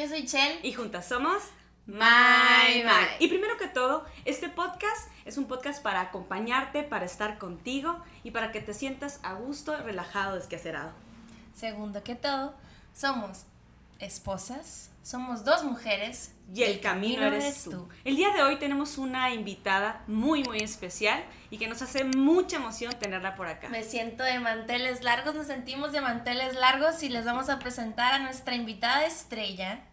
Yo soy Chel. y juntas somos My, my. Y primero que todo, este podcast es un podcast para acompañarte, para estar contigo y para que te sientas a gusto, relajado, desquacerado. Segundo que todo, somos esposas, somos dos mujeres. Y el camino eres tú. El día de hoy tenemos una invitada muy, muy especial y que nos hace mucha emoción tenerla por acá. Me siento de manteles largos, nos sentimos de manteles largos y les vamos a presentar a nuestra invitada estrella.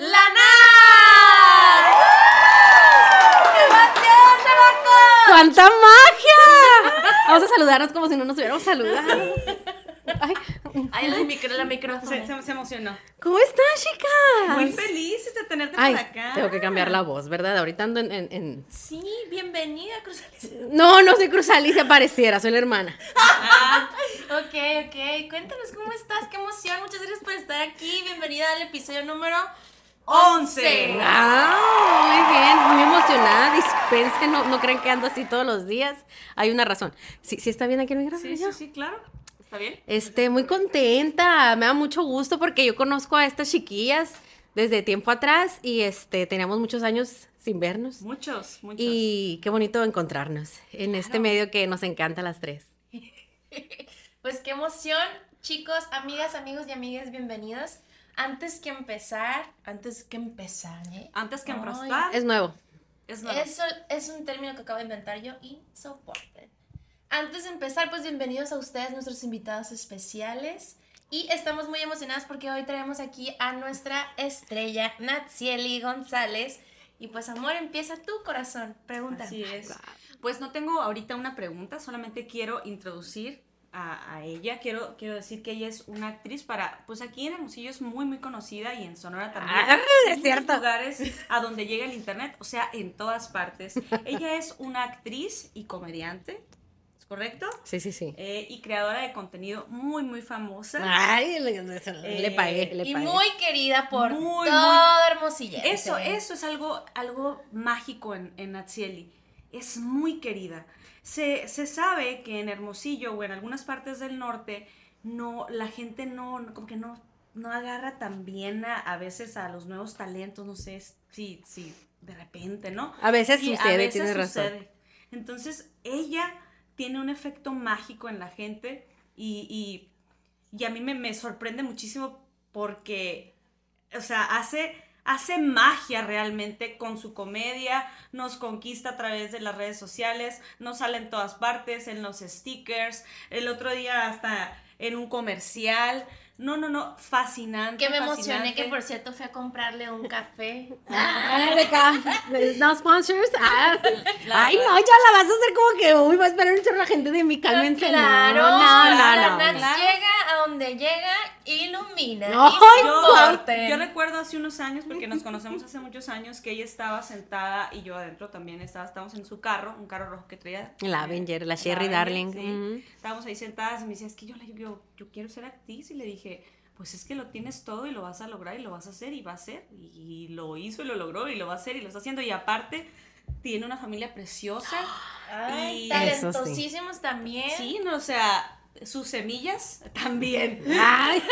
¡La Nat! ¡Qué emoción, chamacos! ¡Cuánta magia! Vamos a saludarnos como si no nos hubiéramos saludado. Ay, Ay, la micro, la. Se, se- se emocionó. ¿Cómo están, chicas? Muy feliz de tenerte Ay, por acá. tengo que cambiar la voz, ¿verdad? Ahorita ando en... en- en- Sí, bienvenida, Cruz Alicia. No, no soy Cruz Alicia, pareciera, soy la hermana. Ok, ok. Cuéntanos cómo estás, qué emoción. Muchas gracias por estar aquí. Bienvenida al episodio número 11. Ah, muy bien, muy emocionada. Dispensen, no, no creen que ando así todos los días. Hay una razón. ¿Sí, sí está bien aquí el micrófono? Sí, sí, sí, claro. ¿Está bien? Este, muy contenta, me da mucho gusto porque yo conozco a estas chiquillas desde tiempo atrás y este, teníamos muchos años sin vernos. Muchos, muchos. Y qué bonito encontrarnos en este medio que nos encanta a las tres. Pues qué emoción. Chicos, amigas, amigos y amigas, bienvenidos. Antes que empezar, antes que empezar, ¿eh? Antes que emprostar, Es nuevo. es nuevo. Eso es un término que acabo de inventar yo y soporten. Antes de empezar, pues bienvenidos a ustedes, nuestros invitados especiales. Y estamos muy emocionadas porque hoy traemos aquí a nuestra estrella, Natsieli González. Y pues, amor, empieza tu corazón. Pregunta. Así es. Pues no tengo ahorita una pregunta, solamente quiero introducir a, a ella. Quiero, quiero decir que ella es una actriz para, pues aquí en Hermosillo es muy, muy conocida y en Sonora también. Ah, es En cierto. muchos lugares a donde llega el internet, o sea, en todas partes. Ella es una actriz y comediante, ¿es correcto? Sí, sí, sí. Eh, y creadora de contenido muy, muy famosa. Ay, le, le Eh, pagué, le Y pagué. muy querida por Muy, todo Hermosillo. Eso, eso es algo, algo mágico en, en Natsieli. Es muy querida. Se, se sabe que en Hermosillo o en algunas partes del norte, no, la gente no, como que no, no agarra tan bien a, a veces a los nuevos talentos, no sé si, si de repente, ¿no? A veces Y a sucede, veces tienes razón. sucede. Entonces, ella tiene un efecto mágico en la gente y, y- y a mí me, me sorprende muchísimo porque, o sea, hace, hace magia realmente con su comedia, nos conquista a través de las redes sociales, nos sale en todas partes, en los stickers, el otro día hasta en un comercial. No, no, no, fascinante. Que me emocioné que por cierto fui a comprarle un café. Ah, Rebeca, no sponsors. Ah. Ay, no, ya la vas a hacer como que, uy, va a esperar un chorro la gente de mi cálmense. no, Claro, no, no, no. Claro. llega a donde llega, ilumina. No, y Yo, yo recuerdo hace unos años, porque nos conocemos hace muchos años, que ella estaba sentada y yo adentro también estaba, estábamos en su carro, un carro rojo que traía. La Avenger, la Sherry Darling. sí. Estábamos ahí sentadas y me decía, es que yo, yo, yo quiero ser actriz y le dije, pues es que lo tienes todo y lo vas a lograr y lo vas a hacer y va a ser. Y lo hizo y lo logró y lo va a hacer y lo está haciendo. Y aparte, tiene una familia preciosa. Ay, Y- Eso sí. talentosísimos también. Sí, no, o sea, sus semillas también. Ay,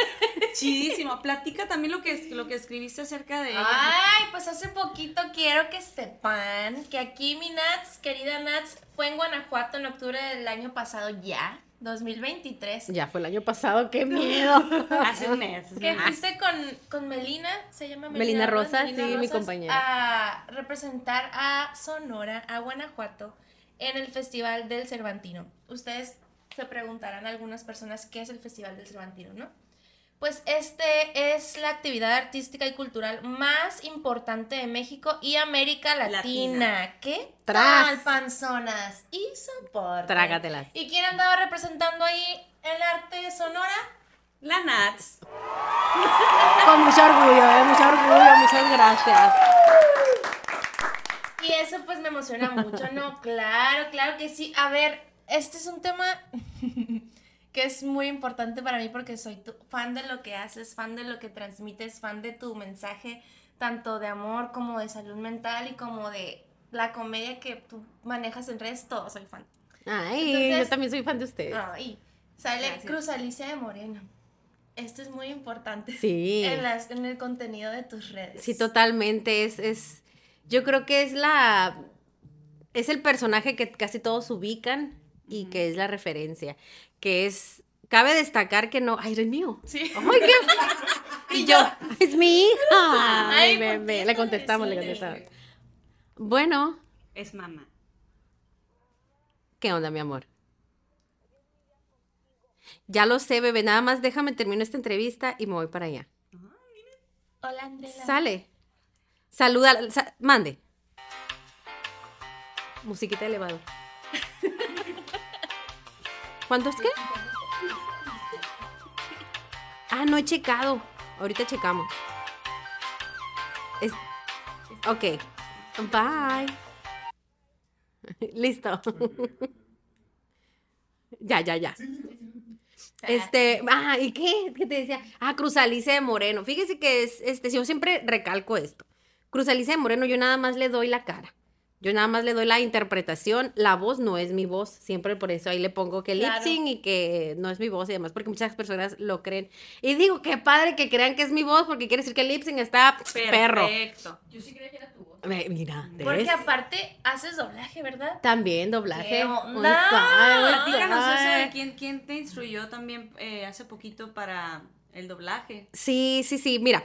Chidísimo. Platica también lo que, lo que escribiste acerca de ella. Ay, pues hace poquito quiero que sepan que aquí mi Nats, querida Nats, fue en Guanajuato en octubre del año pasado ya, 2023. ya fue el año pasado, qué miedo. Hace un mes. Que fuiste con, con Melina, se llama Melina, Melina. Rosa, sí, mi compañera. A representar a Sonora, a Guanajuato, en el Festival del Cervantino. Ustedes se preguntarán a algunas personas qué es el Festival del Cervantino, ¿no? Pues este es la actividad artística y cultural más importante de México y América Latina. Latina. ¿Qué Tras. tal, panzonas? Y soporte. Trágatelas. ¿Y quién andaba representando ahí el arte de Sonora? La Nats. Con mucho orgullo, eh, mucho orgullo, muchas gracias. Y eso pues me emociona mucho, ¿no? Claro, claro que sí. A ver, este es un tema que es muy importante para mí porque soy tu- fan de lo que haces, fan de lo que transmites, fan de tu mensaje, tanto de amor como de salud mental y como de la comedia que tú manejas en redes, todo soy fan. Ay, Entonces- yo también soy fan de ustedes. Ay, sale Gracias. Cruz Alicia de Moreno. esto es muy importante. Sí. En, las, en el contenido de tus redes. Sí, totalmente. Es, es, yo creo que es la, es el personaje que casi todos ubican y que es la referencia, que es, cabe destacar que no, ay, eres mío. Sí. Ay, qué- Y yo. es mi hija. Ay, Ay, ¿por qué bebé, le contestamos, le contestamos. Bueno, Es mamá. ¿qué onda, mi amor? Ya lo sé, bebé, nada más déjame terminar esta entrevista y me voy para allá. Hola, Andela. Sale. Saluda, sa- mande. Musiquita elevador. ¿Cuántos qué? Ah, no he checado. Ahorita checamos. Es... Ok. Bye. Listo. ya, ya, ya. Este, ah, ¿y qué? ¿Qué te decía? Ah, Cruz Alicia de Moreno. Fíjese que es, este, yo siempre recalco esto. Cruz Alicia de Moreno, yo nada más le doy la cara. Yo nada más le doy la interpretación. La voz no es mi voz. Siempre por eso ahí le pongo que lip Claro. sync y que no es mi voz y demás, porque muchas personas lo creen. Y digo, qué padre que crean que es mi voz, porque quiere decir que el lip sync está perro. Perfecto. Yo sí creía que era tu voz. Me- Mira, ¿ves? Porque aparte haces doblaje, ¿verdad? También doblaje. ¿Qué on onda? fire, Platícanos eso de quién, quién te instruyó también eh, hace poquito para el doblaje. Sí, sí, sí, mira.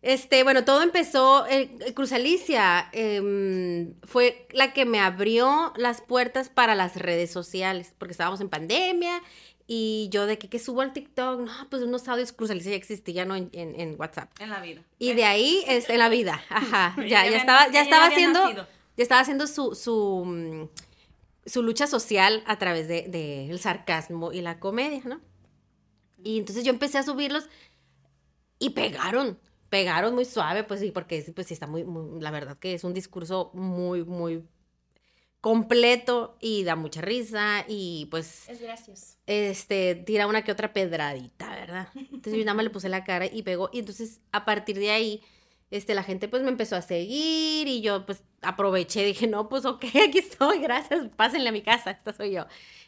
Este, bueno, todo empezó, eh, Cruz Alicia em, fue la que me abrió las puertas para las redes sociales, porque estábamos en pandemia y yo de que, que subo al TikTok, no, pues unos audios Cruz Alicia ya existía, ¿no? En, en- en WhatsApp. En la vida. Y de ahí, este, en la vida, ajá, Ya ya, estaba, ya estaba haciendo, nacido. ya estaba haciendo su, su, mm, su lucha social a través del de, el sarcasmo y la comedia, ¿no? Y entonces yo empecé a subirlos y pegaron, pegaron muy suave, pues sí, porque pues sí está muy, muy- la verdad que es un discurso muy, muy completo y da mucha risa y pues Es gracioso. este, tira una que otra pedradita, ¿verdad? Entonces yo nada más le puse la cara y pegó. Y entonces a partir de ahí, este, la gente pues me empezó a seguir y yo pues aproveché, dije, no, pues ok, aquí estoy, gracias, pásenle a mi casa, esta soy yo.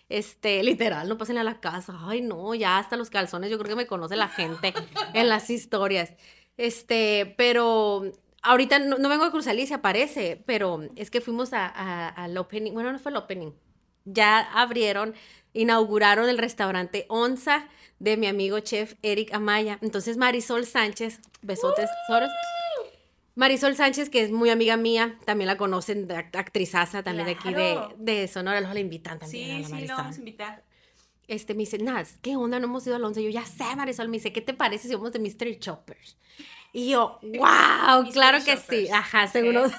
Este, literal, no pásenle a la casa. Ay, no, ya hasta los calzones, yo creo que me conoce la gente en las historias. Este, pero ahorita no, no vengo a Cruz Alicia, parece, pero es que fuimos a, a- al opening, bueno, no fue el opening, ya abrieron, inauguraron el restaurante Onza de mi amigo chef Eric Amaya. Entonces Marisol Sánchez, besotes, tesoros. Marisol Sánchez, que es muy amiga mía, también la conocen, actrizaza también de aquí de, Claro. de Sonora, luego la invitan también a Sí, la sí, lo vamos a invitar. Este, me dice, Naz, ¿qué onda? No hemos ido al 11. Yo, ya sé, Marisol. Me dice, ¿qué te parece si vamos de Mystery Choppers? Y yo, wow, Mystery claro que sí. Ajá, seguro.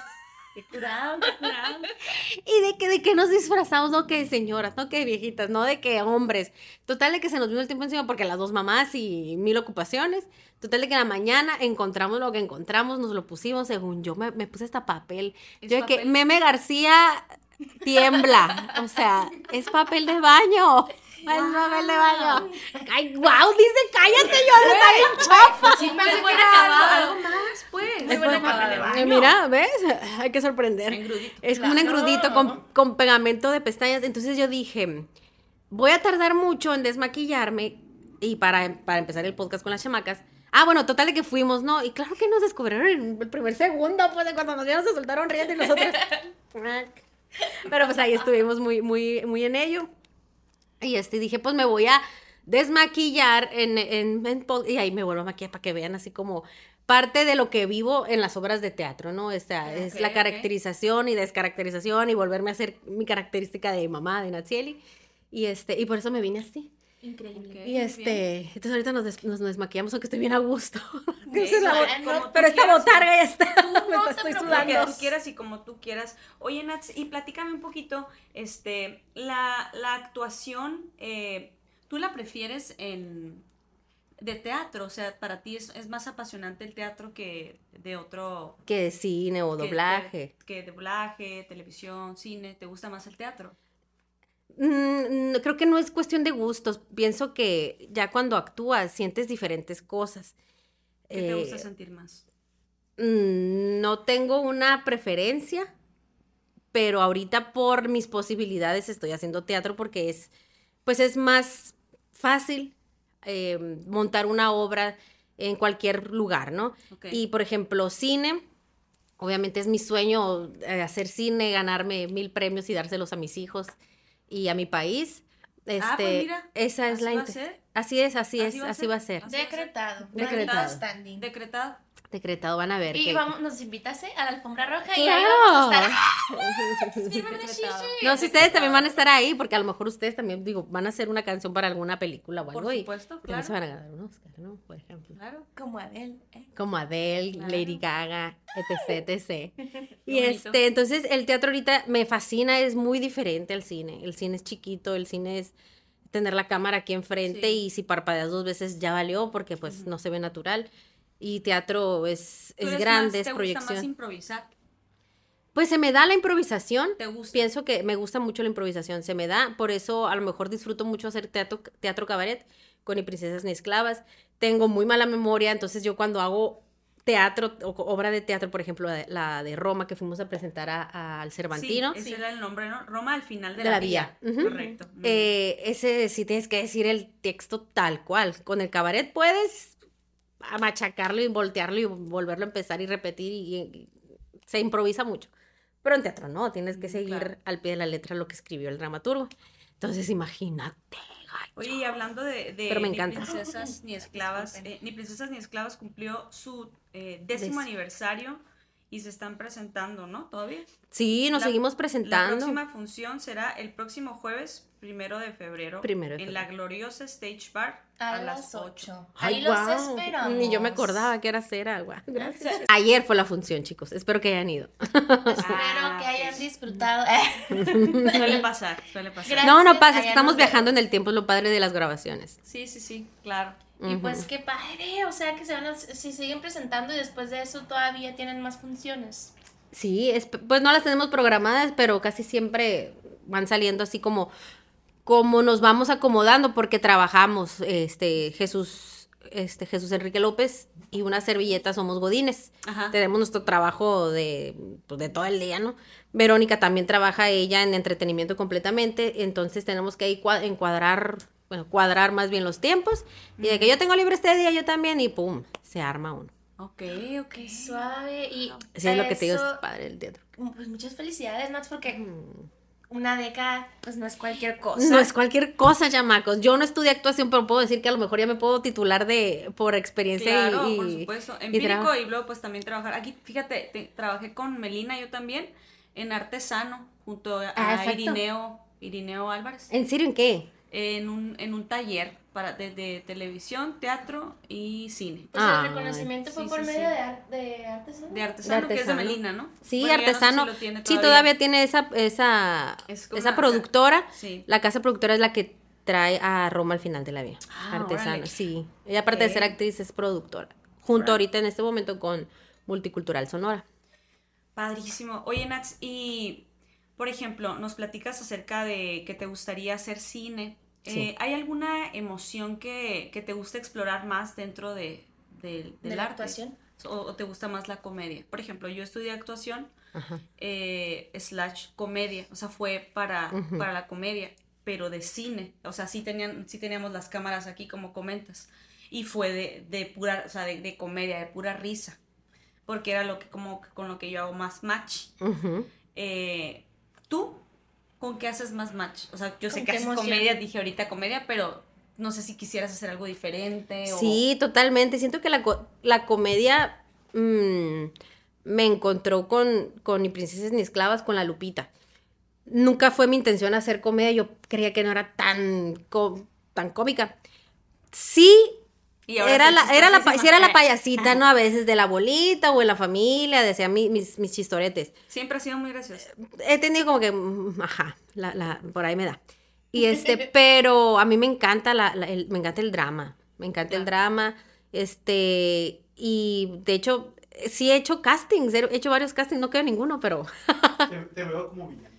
Qué curado, qué curado. ¿Y de qué, de qué nos disfrazamos? No que de señoras, no que de viejitas, no de que hombres. Total de que se nos vino el tiempo encima porque las dos mamás y mil ocupaciones. Total de que en la mañana encontramos lo que encontramos, nos lo pusimos, según yo me, me puse hasta papel. ¿Es Yo de que papel? Meme García tiembla. O sea, es papel de baño. Es papel de baño. Ay, wow, dice cállate, yo está bien chafa. Sí, pensé buen acabado, algo- más, pues. Muy buen acabado. Eh, Mira, ¿ves? Hay que sorprender. Engrudito. Es como un engrudito con, con pegamento de pestañas. Entonces yo dije, voy a tardar mucho en desmaquillarme y para, para empezar el podcast con las chamacas. Ah, bueno, total de que fuimos, ¿no? Y claro que nos descubrieron en el primer segundo, pues de cuando nos vieron se soltaron riendo y nosotros. Pero pues ahí estuvimos muy, muy, muy en ello. Y este dije, pues me voy a desmaquillar en, en, y ahí me vuelvo a maquillar para que vean así como parte de lo que vivo en las obras de teatro, ¿no? Esta es la caracterización y descaracterización y volverme a hacer mi característica de mamá, de Natsieli. Y este, y por eso me vine así. Increíble. Y este, entonces ahorita nos, des- nos desmaquillamos, aunque estoy bien a gusto. es la como tú pero esta quieras, botarga ya está, me no está- te estoy preocupes. Lo que sudando. tú quieras y como tú quieras. Oye, Nats, y platícame un poquito, este, la, la actuación, eh, ¿tú la prefieres en de teatro? O sea, para ti es, es más apasionante el teatro que de otro... Que de cine o que- doblaje. Que, que doblaje, televisión, cine, ¿te gusta más el teatro? Mm, creo que no es cuestión de gustos. Pienso que ya cuando actúas sientes diferentes cosas. ¿Qué te Eh, gusta sentir más? mm, no tengo una preferencia, pero ahorita por mis posibilidades estoy haciendo teatro porque es, pues es más fácil. eh, montar una obra en cualquier lugar, ¿no? Y por ejemplo, cine, obviamente es mi sueño eh, hacer cine, ganarme mil premios y dárselos a mis hijos y a mi país. Este, Ah, pues mira, esa es la va a ser. Así es, así, Así es, va así ser. va a ser. Decretado. Decretado. standing. Decretado. Decretado, van a ver. Y que- vamos, nos invitase a la alfombra roja y ahí ¡Claro! vamos a estar. Chichi. No, si ustedes también van a estar ahí, porque a lo mejor ustedes también, digo, van a hacer una canción para alguna película o Por algo y supuesto, también claro. se van a ganar un Oscar, ¿no? Por ejemplo. Claro. Como Adele. ¿eh? Como Adele, Claro. Lady Gaga, etc, etc. y este, entonces el teatro ahorita me fascina, es muy diferente al cine. El cine es chiquito, el cine es tener la cámara aquí enfrente Sí. y si parpadeas dos veces ya valió porque pues no se ve natural. Y teatro es, es grande, más- es ¿Te gusta proyección. más improvisar? Pues se me da la improvisación. ¿Te gusta? Pienso que me gusta mucho la improvisación, se me da, por eso a lo mejor disfruto mucho hacer teatro, teatro cabaret con Ni Princesas ni Esclavas. Tengo muy mala memoria, entonces yo cuando hago teatro o obra de teatro, por ejemplo, la de, Roma que fuimos a presentar al Cervantino, Sí, ese era el nombre, ¿no? Roma al final de, De la, la vía. Correcto. Eh, ese sí tienes que decir el texto tal cual. Con el cabaret puedes machacarlo y voltearlo y volverlo a empezar y repetir y, y se improvisa mucho. Pero en teatro no, tienes que Mm, seguir claro. al pie de la letra lo que escribió el dramaturgo. Entonces imagínate. Gacho. Oye, y hablando de, de Pero me Ni. Princesas ni Esclavas, eh, Ni Princesas ni Esclavas cumplió su eh, décimo Des- aniversario y se están presentando, ¿no? ¿Todavía? Sí, nos La- seguimos La presentando. próxima función será el próximo jueves, primero de febrero, Primero de en la gloriosa Stage Bar A, las 8. Ay, Ahí los guau, esperamos. Ni yo me acordaba que era cera, agua. Gracias. Ayer fue la función, chicos. Espero que hayan ido. Espero Ah, que hayan pues. disfrutado. Suele pasar, suele pasar. Gracias. No, no pasa, es que estamos viajando en el tiempo, es lo padre de las grabaciones. Sí, sí, sí, claro. Y pues qué padre, o sea que se van a, si siguen presentando y después de eso todavía tienen más funciones. Sí, es- pues no las tenemos programadas, pero casi siempre van saliendo así como, como nos vamos acomodando porque trabajamos, este, Jesús, este, Jesús Enrique López y una servilleta somos godines. Ajá. Tenemos nuestro trabajo de, pues, de todo el día, ¿no? Verónica también trabaja ella en entretenimiento completamente, entonces tenemos que ahí cua- encuadrar, bueno, cuadrar más bien los tiempos y de que yo tengo libre este día, yo también y pum, se arma uno. Ok, ok. Qué suave y Así es lo que te digo, es eso, padre el teatro. Pues muchas felicidades, Max, porque una década pues no es cualquier cosa. No es cualquier cosa, chamacos. Yo no estudié actuación, pero puedo decir que a lo mejor ya me puedo titular de por experiencia y- Claro, y, por supuesto. y Empírico trabajo. y luego pues también trabajar. Aquí, fíjate, te- trabajé con Melina yo también en Artesano junto a, Ah, a. Irineo, Irineo Álvarez ¿En serio en qué? En un, en un taller para de, de televisión, teatro y cine. Pues el reconocimiento fue sí, por sí, medio sí. de, ar- de artes, ¿no? De artesano, que es de artesano. Melina, ¿no? Sí, Bueno, ya no sé si artesano. lo tiene sí, todavía tiene esa, esa, Es esa una- productora. Sí. La casa productora es la que trae a Roma al final de la vía. Ah, artesano, órale. sí. Ella aparte de ser actriz es productora. Junto ahorita en este momento con Multicultural Sonora. Padrísimo. Oye, Nats, y por ejemplo, nos platicas acerca de que te gustaría hacer cine. Sí. Eh, ¿Hay alguna emoción que, que te gusta explorar más dentro de, del- de del la arte? actuación. O, o te gusta más la comedia? Por ejemplo, yo estudié actuación eh, slash comedia, o sea, fue para, para la comedia, pero de cine. O sea, sí, tenían, sí teníamos las cámaras aquí, como comentas. Y fue de, de pura, o sea, de, comedia, de pura risa. Porque era lo que, como, con lo que yo hago más match. Eh, ¿Tú con qué haces más match? O sea, yo sé ¿Con que haces emoción? comedia, dije ahorita comedia, pero no sé si quisieras hacer algo diferente o... Sí, totalmente. Siento que la, la comedia mm, me encontró con, con Ni Princesas ni Esclavas, con la Lupita. Nunca fue mi intención hacer comedia, yo creía que no era tan, co- tan cómica. Sí, Y ahora era la, era la, sí era la payasita, ¿no? A veces de la bolita o en la familia, decía mi- mis, mis chistoretes. Siempre ha sido muy gracioso. He tenido como que, mm, ajá, la, la, por ahí me da. Y este, pero a mí me encanta la, la- el, me encanta el drama, me encanta el drama, este, y de hecho, sí he hecho castings, he hecho varios castings, no quedo ninguno, pero Te, te veo como villano.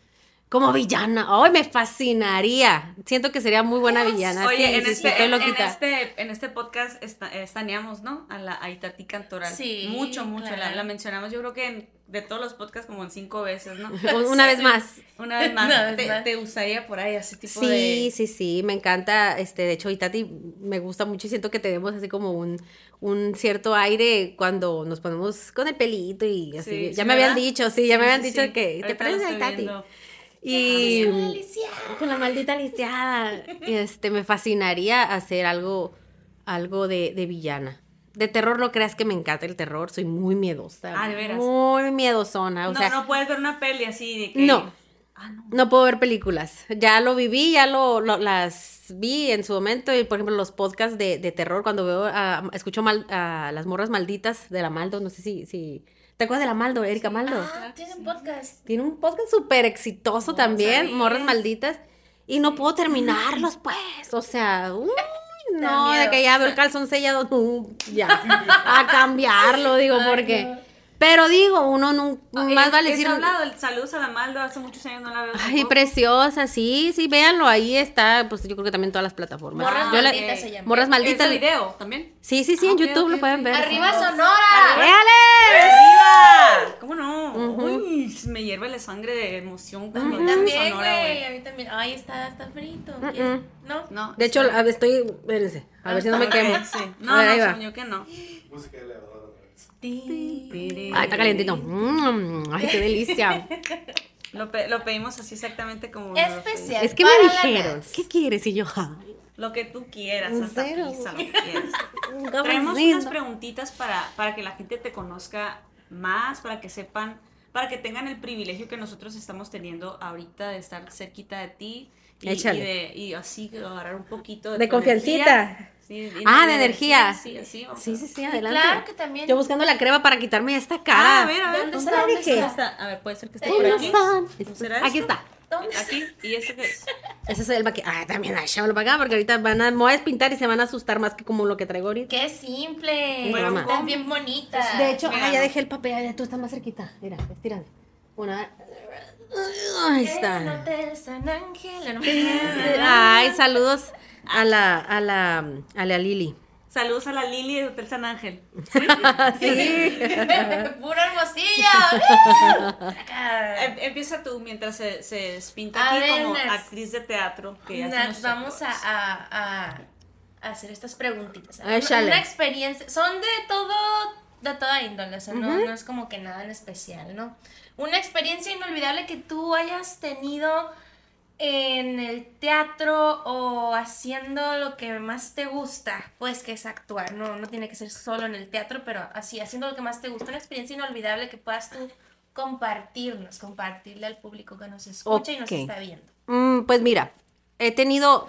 Como villana. Ay, me fascinaría. Siento que sería muy buena villana. Oye, sí, en, sí, sí, este, en, este, en este podcast esta- estaneamos, ¿no? A la a Itati Cantoral. Sí, Mucho, mucho. La, claro. la mencionamos, yo creo que en- de todos los podcasts como en cinco veces, ¿no? Una vez más. Una vez más. Una vez te, más. te gustaría por ahí ese tipo Sí, de. sí, sí, me encanta. Este, de hecho, Itati me gusta mucho y siento que tenemos así como un, un cierto aire cuando nos ponemos con el pelito y así. Sí, ya sí, me habían dicho, sí, ya me Sí, habían sí, dicho sí. que te pareces a Itati. viendo. Y con la maldita lisiada. Este, me fascinaría hacer algo, algo de, de villana. De terror no creas que me encanta el terror, soy muy miedosa. Ah, ¿de veras? Muy miedosona. O no, sea, no puedes ver una peli así de que. No. Ah, no. No puedo ver películas. Ya lo viví, ya lo, lo- las vi en su momento. Y por ejemplo, los podcasts de, de terror, cuando veo, escucho mal, a las morras malditas de la Maldo, no sé si, si. ¿Te acuerdas de la Maldo, Erika Maldo? Ah, tiene un podcast. Tiene un podcast súper exitoso también, sabía. morras malditas. Y no puedo terminarlos, pues. O sea, uy, no, de que ya veo el calzón sellado, ya. A cambiarlo, digo, Ay, porque. no. Pero digo, uno no, más Es- vale decir. hablado, el saludos a la Maldo, hace muchos años no la veo. Ay, tampoco. preciosa, sí, sí, véanlo, ahí está, pues yo creo que también todas las plataformas. Morras Yo la- malditas se llama. Morras ¿Es malditas. de video también? Sí, sí, sí, en Ah, YouTube lo pueden ver. ¡Arriba Sonora! ¡Véale! ¡Arriba! ¿Cómo no? Uy, me hierve la sangre de emoción cuando mí dices también, güey. A mí también. Ay, está, está frito. Mm, ¿Y es- mm. ¿No? No. De hecho, sí. a ver, estoy, espérense, a ver si no me Ok, quemo. sí. A No, ver, no, yo que no. Música elevador. Ay, está calientito. Mm, ay, qué delicia. Lo, pe- lo pedimos así exactamente como. Especial. Es que me dijeron. ¿qué quieres? Y yo, ay. Lo que tú quieras, ¿En hasta pizza, lo que quieras. Traemos unas preguntitas para, para que la gente te conozca más, para que sepan, para que tengan el privilegio que nosotros estamos teniendo ahorita de estar cerquita de ti. Y, de, y así agarrar un poquito de, De confiancita. energía. Sí, Ah, de energía. Sí, vamos Sí, sí, sí, adelante. Claro que también. Yo buscando la crema para quitarme esta cara. Ah, a ver, a ver. ¿Dónde ¿Dónde está? ¿Dónde está? está? A ver, puede ser que esté ¿Dónde por aquí. están? ¿Será Aquí está. ¿Dónde? Aquí. ¿Y esto qué es? Ese es el maquillaje. Ah, también, llévalo para acá porque ahorita van a, me voy a despintar y se van a asustar más que como lo que traigo ahorita. ¡Qué simple! Bueno, ¿cómo? bien bonita. De hecho, ah, ya dejé el papel, ya tú estás más cerquita. Mira, estirando. Una. Ahí está. Ay, saludos a la, a la, a la Lili. Saludos a la Lili de Hotel San Ángel. Sí. ¡Puro hermosilla! Acá. Em- Empieza tú mientras se, se despinta A aquí ver, como Nats. actriz de teatro. Que Nats, vamos a, a- hacer estas preguntitas. Una experiencia. Son de todo, de toda índole. O sea, no, no es como que nada en especial, ¿no? Una experiencia inolvidable que tú hayas tenido en el teatro o haciendo lo que más te gusta, pues que es actuar, no, no tiene que ser solo en el teatro, pero así, haciendo lo que más te gusta, una experiencia inolvidable que puedas tú compartirnos, compartirle al público que nos escucha y nos está viendo. Mm, pues mira, he tenido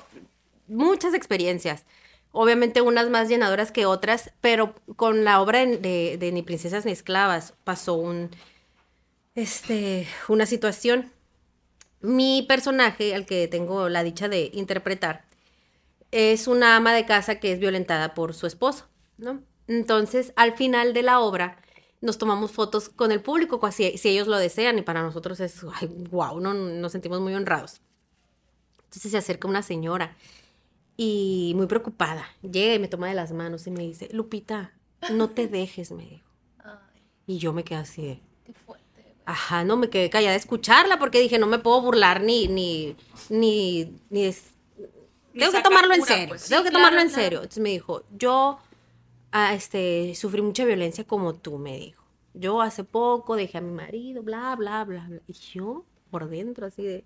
muchas experiencias. Obviamente unas más llenadoras que otras, pero con la obra de, de- de Ni princesas ni esclavas pasó un, este, una situación. Mi personaje, al que tengo la dicha de interpretar, es una ama de casa que es violentada por su esposo, ¿no? Entonces, al final de la obra, nos tomamos fotos con el público, si, si ellos lo desean, y para nosotros es, ay, wow, no, nos sentimos muy honrados. Entonces se acerca una señora y muy preocupada, llega y me toma de las manos y me dice, Lupita, no te dejes, me dijo. Ay, Y yo me quedé así de, qué. Ajá, no, me quedé callada a escucharla porque dije, no me puedo burlar ni, ni, ni, ni es- Ni Tengo que tomarlo en serio, pues. tengo que claro, tomarlo en claro. serio. Entonces me dijo, yo, ah, este, sufrí mucha violencia como tú, me dijo. Yo hace poco dejé a mi marido, bla, bla, bla, bla. Y yo, por dentro, así de...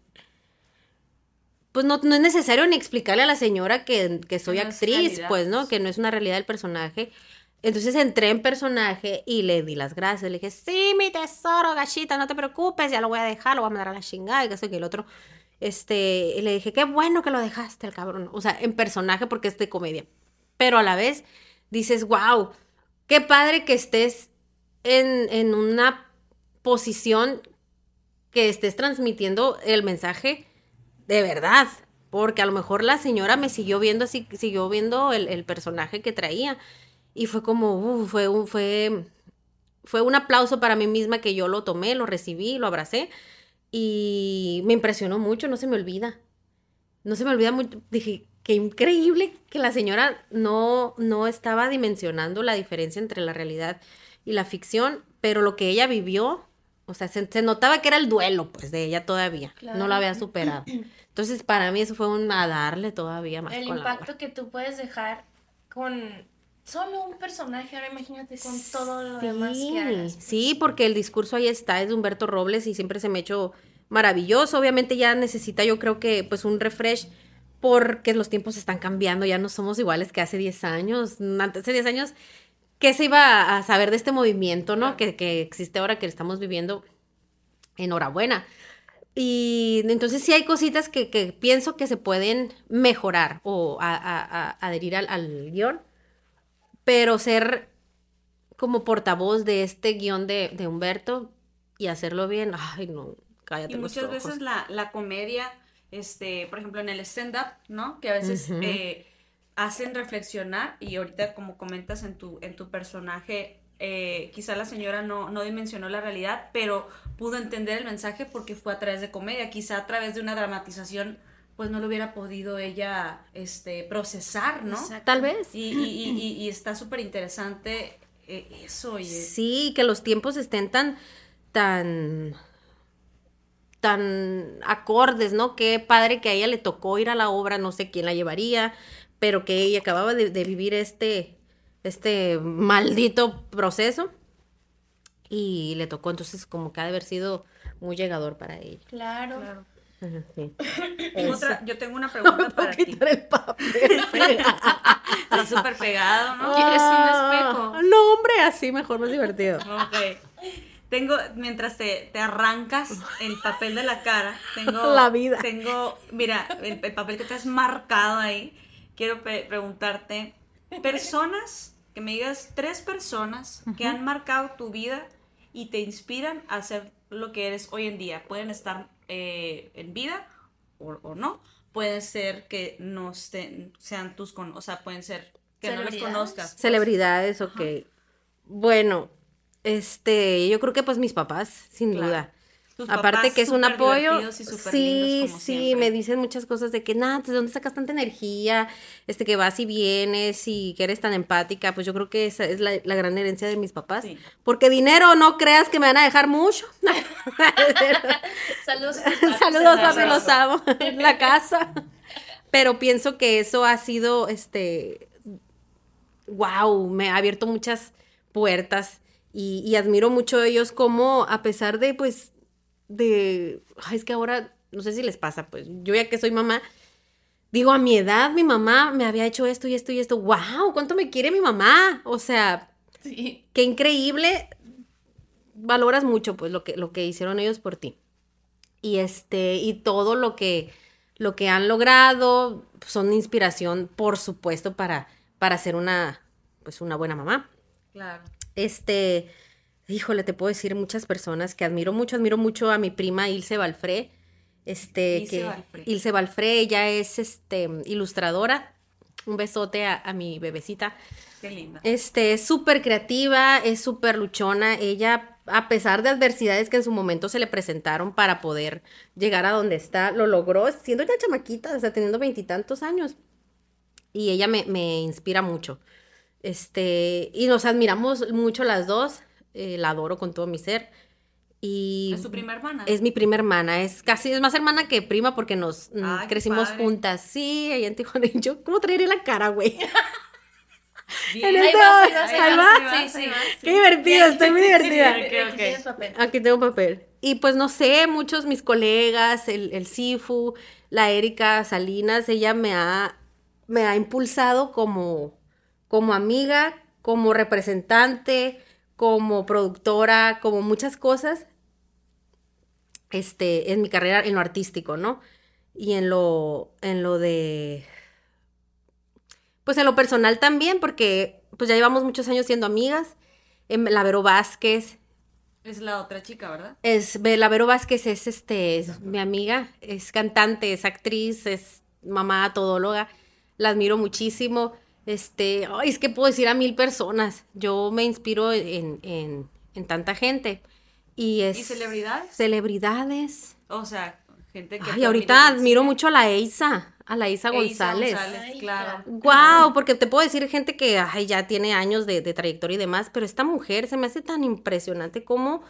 Pues no, no es necesario ni explicarle a la señora que, que soy no actriz, pues, ¿no? pues. Que no es una realidad del personaje. Entonces entré en personaje y le di las gracias. Le dije, sí, mi tesoro, gachita, no te preocupes, ya lo voy a dejar, lo voy a mandar a la chingada y que eso que el otro. Este, le dije, qué bueno que lo dejaste, el cabrón. O sea, en personaje porque es de comedia. Pero a la vez dices, wow, qué padre que estés en, en una posición que estés transmitiendo el mensaje de verdad. Porque a lo mejor la señora me siguió viendo así, siguió viendo el, el personaje que traía. Y fue como, uh, fue un, fue, fue un aplauso para mí misma que yo lo tomé, lo recibí, lo abracé. y me impresionó mucho, no se me olvida. No se me olvida mucho. Dije, qué increíble que la señora no, no estaba dimensionando la diferencia entre la realidad y la ficción, pero lo que ella vivió, o sea, se, se notaba que era el duelo, pues, de ella todavía. No lo había superado. Entonces, para mí eso fue un a darle todavía más El con la impacto que tú puedes dejar con solo un personaje, ahora imagínate con todo lo demás que hagas. Sí, porque el discurso ahí está, es de Humberto Robles y siempre se me ha hecho maravilloso. Obviamente ya necesita yo creo que pues un refresh porque los tiempos están cambiando, ya no somos iguales que hace 10 años. Antes de 10 años, ¿qué se iba a saber de este movimiento, no? Que, que existe ahora que estamos viviendo. Enhorabuena. Y entonces sí hay cositas que, que pienso que se pueden mejorar o a- a- a- adherir al, al guion, pero ser como portavoz de este guion de, de Humberto y hacerlo bien, ay no, cállate Y los muchas ojos. veces la, la comedia, este, por ejemplo, en el stand-up, ¿no? Que a veces eh, hacen reflexionar y ahorita como comentas en tu, en tu personaje, eh, quizá la señora no, no dimensionó la realidad, pero pudo entender el mensaje porque fue a través de comedia, quizá a través de una dramatización, pues no lo hubiera podido ella este, procesar, ¿no? Exacto. Tal vez. Y, y, y, y- y está súper interesante eh, eso, oye. Sí, que los tiempos estén tan, tan, tan acordes, ¿no? Qué padre que a ella le tocó ir a la obra, no sé quién la llevaría, pero que ella acababa de, de vivir este, este maldito proceso y le tocó, entonces como que ha de haber sido muy llegador para ella. Claro. Claro. Sí. Otra, yo tengo una pregunta para ti. Quitar el papel. Está súper pegado, ¿no? ¿Quieres un Ah, espejo? No, hombre, así mejor, más divertido. Ok. Tengo, mientras te, te arrancas el papel de la cara, tengo... La vida. Tengo, mira, el, el papel que te has marcado ahí. Quiero preguntarte, personas, que me digas tres personas que han marcado tu vida y te inspiran a ser lo que eres hoy en día. Pueden estar eh, en vida o, o no. Pueden ser que no estén, sean tus, con, o sea, pueden ser que no los conozcas. pues. Celebridades, ok. Bueno, este, yo creo que pues mis papás, sin Claro. duda. Tus Aparte que es un apoyo. y Sí, como sí, siempre. me dicen muchas cosas de que, nada, ¿de dónde sacas tanta energía? Este, que vas y vienes y que eres tan empática. Pues yo creo que esa es la, la gran herencia de mis papás. Sí. Porque dinero, no creas que me van a dejar mucho. Saludos. Saludos, papi, los amo. En la casa. Pero pienso que eso ha sido, este, wow, me ha abierto muchas puertas y, y admiro mucho a ellos como, a pesar de, pues, de, ay, es que ahora, no sé si les pasa, pues, yo ya que soy mamá, digo, a mi edad mi mamá me había hecho esto y esto y esto, wow, ¿cuánto me quiere mi mamá? O sea, Sí. qué increíble. Valoras mucho, pues, lo que, lo que hicieron ellos por ti. Y este, y todo lo que, lo que han logrado son inspiración, por supuesto, para, para ser una, pues, una buena mamá. Claro. Este, híjole, te puedo decir muchas personas que admiro mucho, admiro mucho a mi prima Ilse Balfré. Este, Ilse que Balfré. Ilse Balfré, ella es este ilustradora. Un besote a, a mi bebecita. Qué linda. Este, es súper creativa, es súper luchona. Ella, a pesar de adversidades que en su momento se le presentaron para poder llegar a donde está, lo logró siendo ya chamaquita, o sea, teniendo veintitantos años. Y ella me, me inspira mucho. Este, y nos admiramos mucho las dos. Eh, la adoro con todo mi ser. Y Es su prima hermana. es mi prima hermana, es casi, es más hermana que prima porque nos mm, Ay, crecimos juntas. Sí, allá en Tijuana. Y yo, ¿cómo traeré la cara, güey? Bien. en Ahí este- vas, ahí vas, ahí ahí va. vas, sí, sí. Qué divertido, estoy muy divertida. Ok, Aquí ok. tienes papel. Aquí tengo papel. Y pues no sé, muchos mis colegas, el, el Sifu, la Erika Salinas, ella me ha, me ha impulsado como, como amiga, como representante, como productora, como muchas cosas, este, en mi carrera, en lo artístico, ¿no? Y en lo, en lo de, pues en lo personal también, porque pues ya llevamos muchos años siendo amigas. Em, La Vero Vázquez, Es la otra chica, ¿verdad? es, la Vero Vázquez es, este, es mi amiga, es cantante, es actriz, es mamá, todóloga, la admiro muchísimo. Este, ay, es que puedo decir a mil personas, yo me inspiro en, en, en tanta gente. Y, es, ¿Y celebridades? Celebridades. O sea, gente que... Ay, ahorita admiro mucho a la Isa, a la Isa González. Ay, claro. Wow, porque te puedo decir gente que ay, ya tiene años de, de trayectoria y demás, pero esta mujer se me hace tan impresionante como,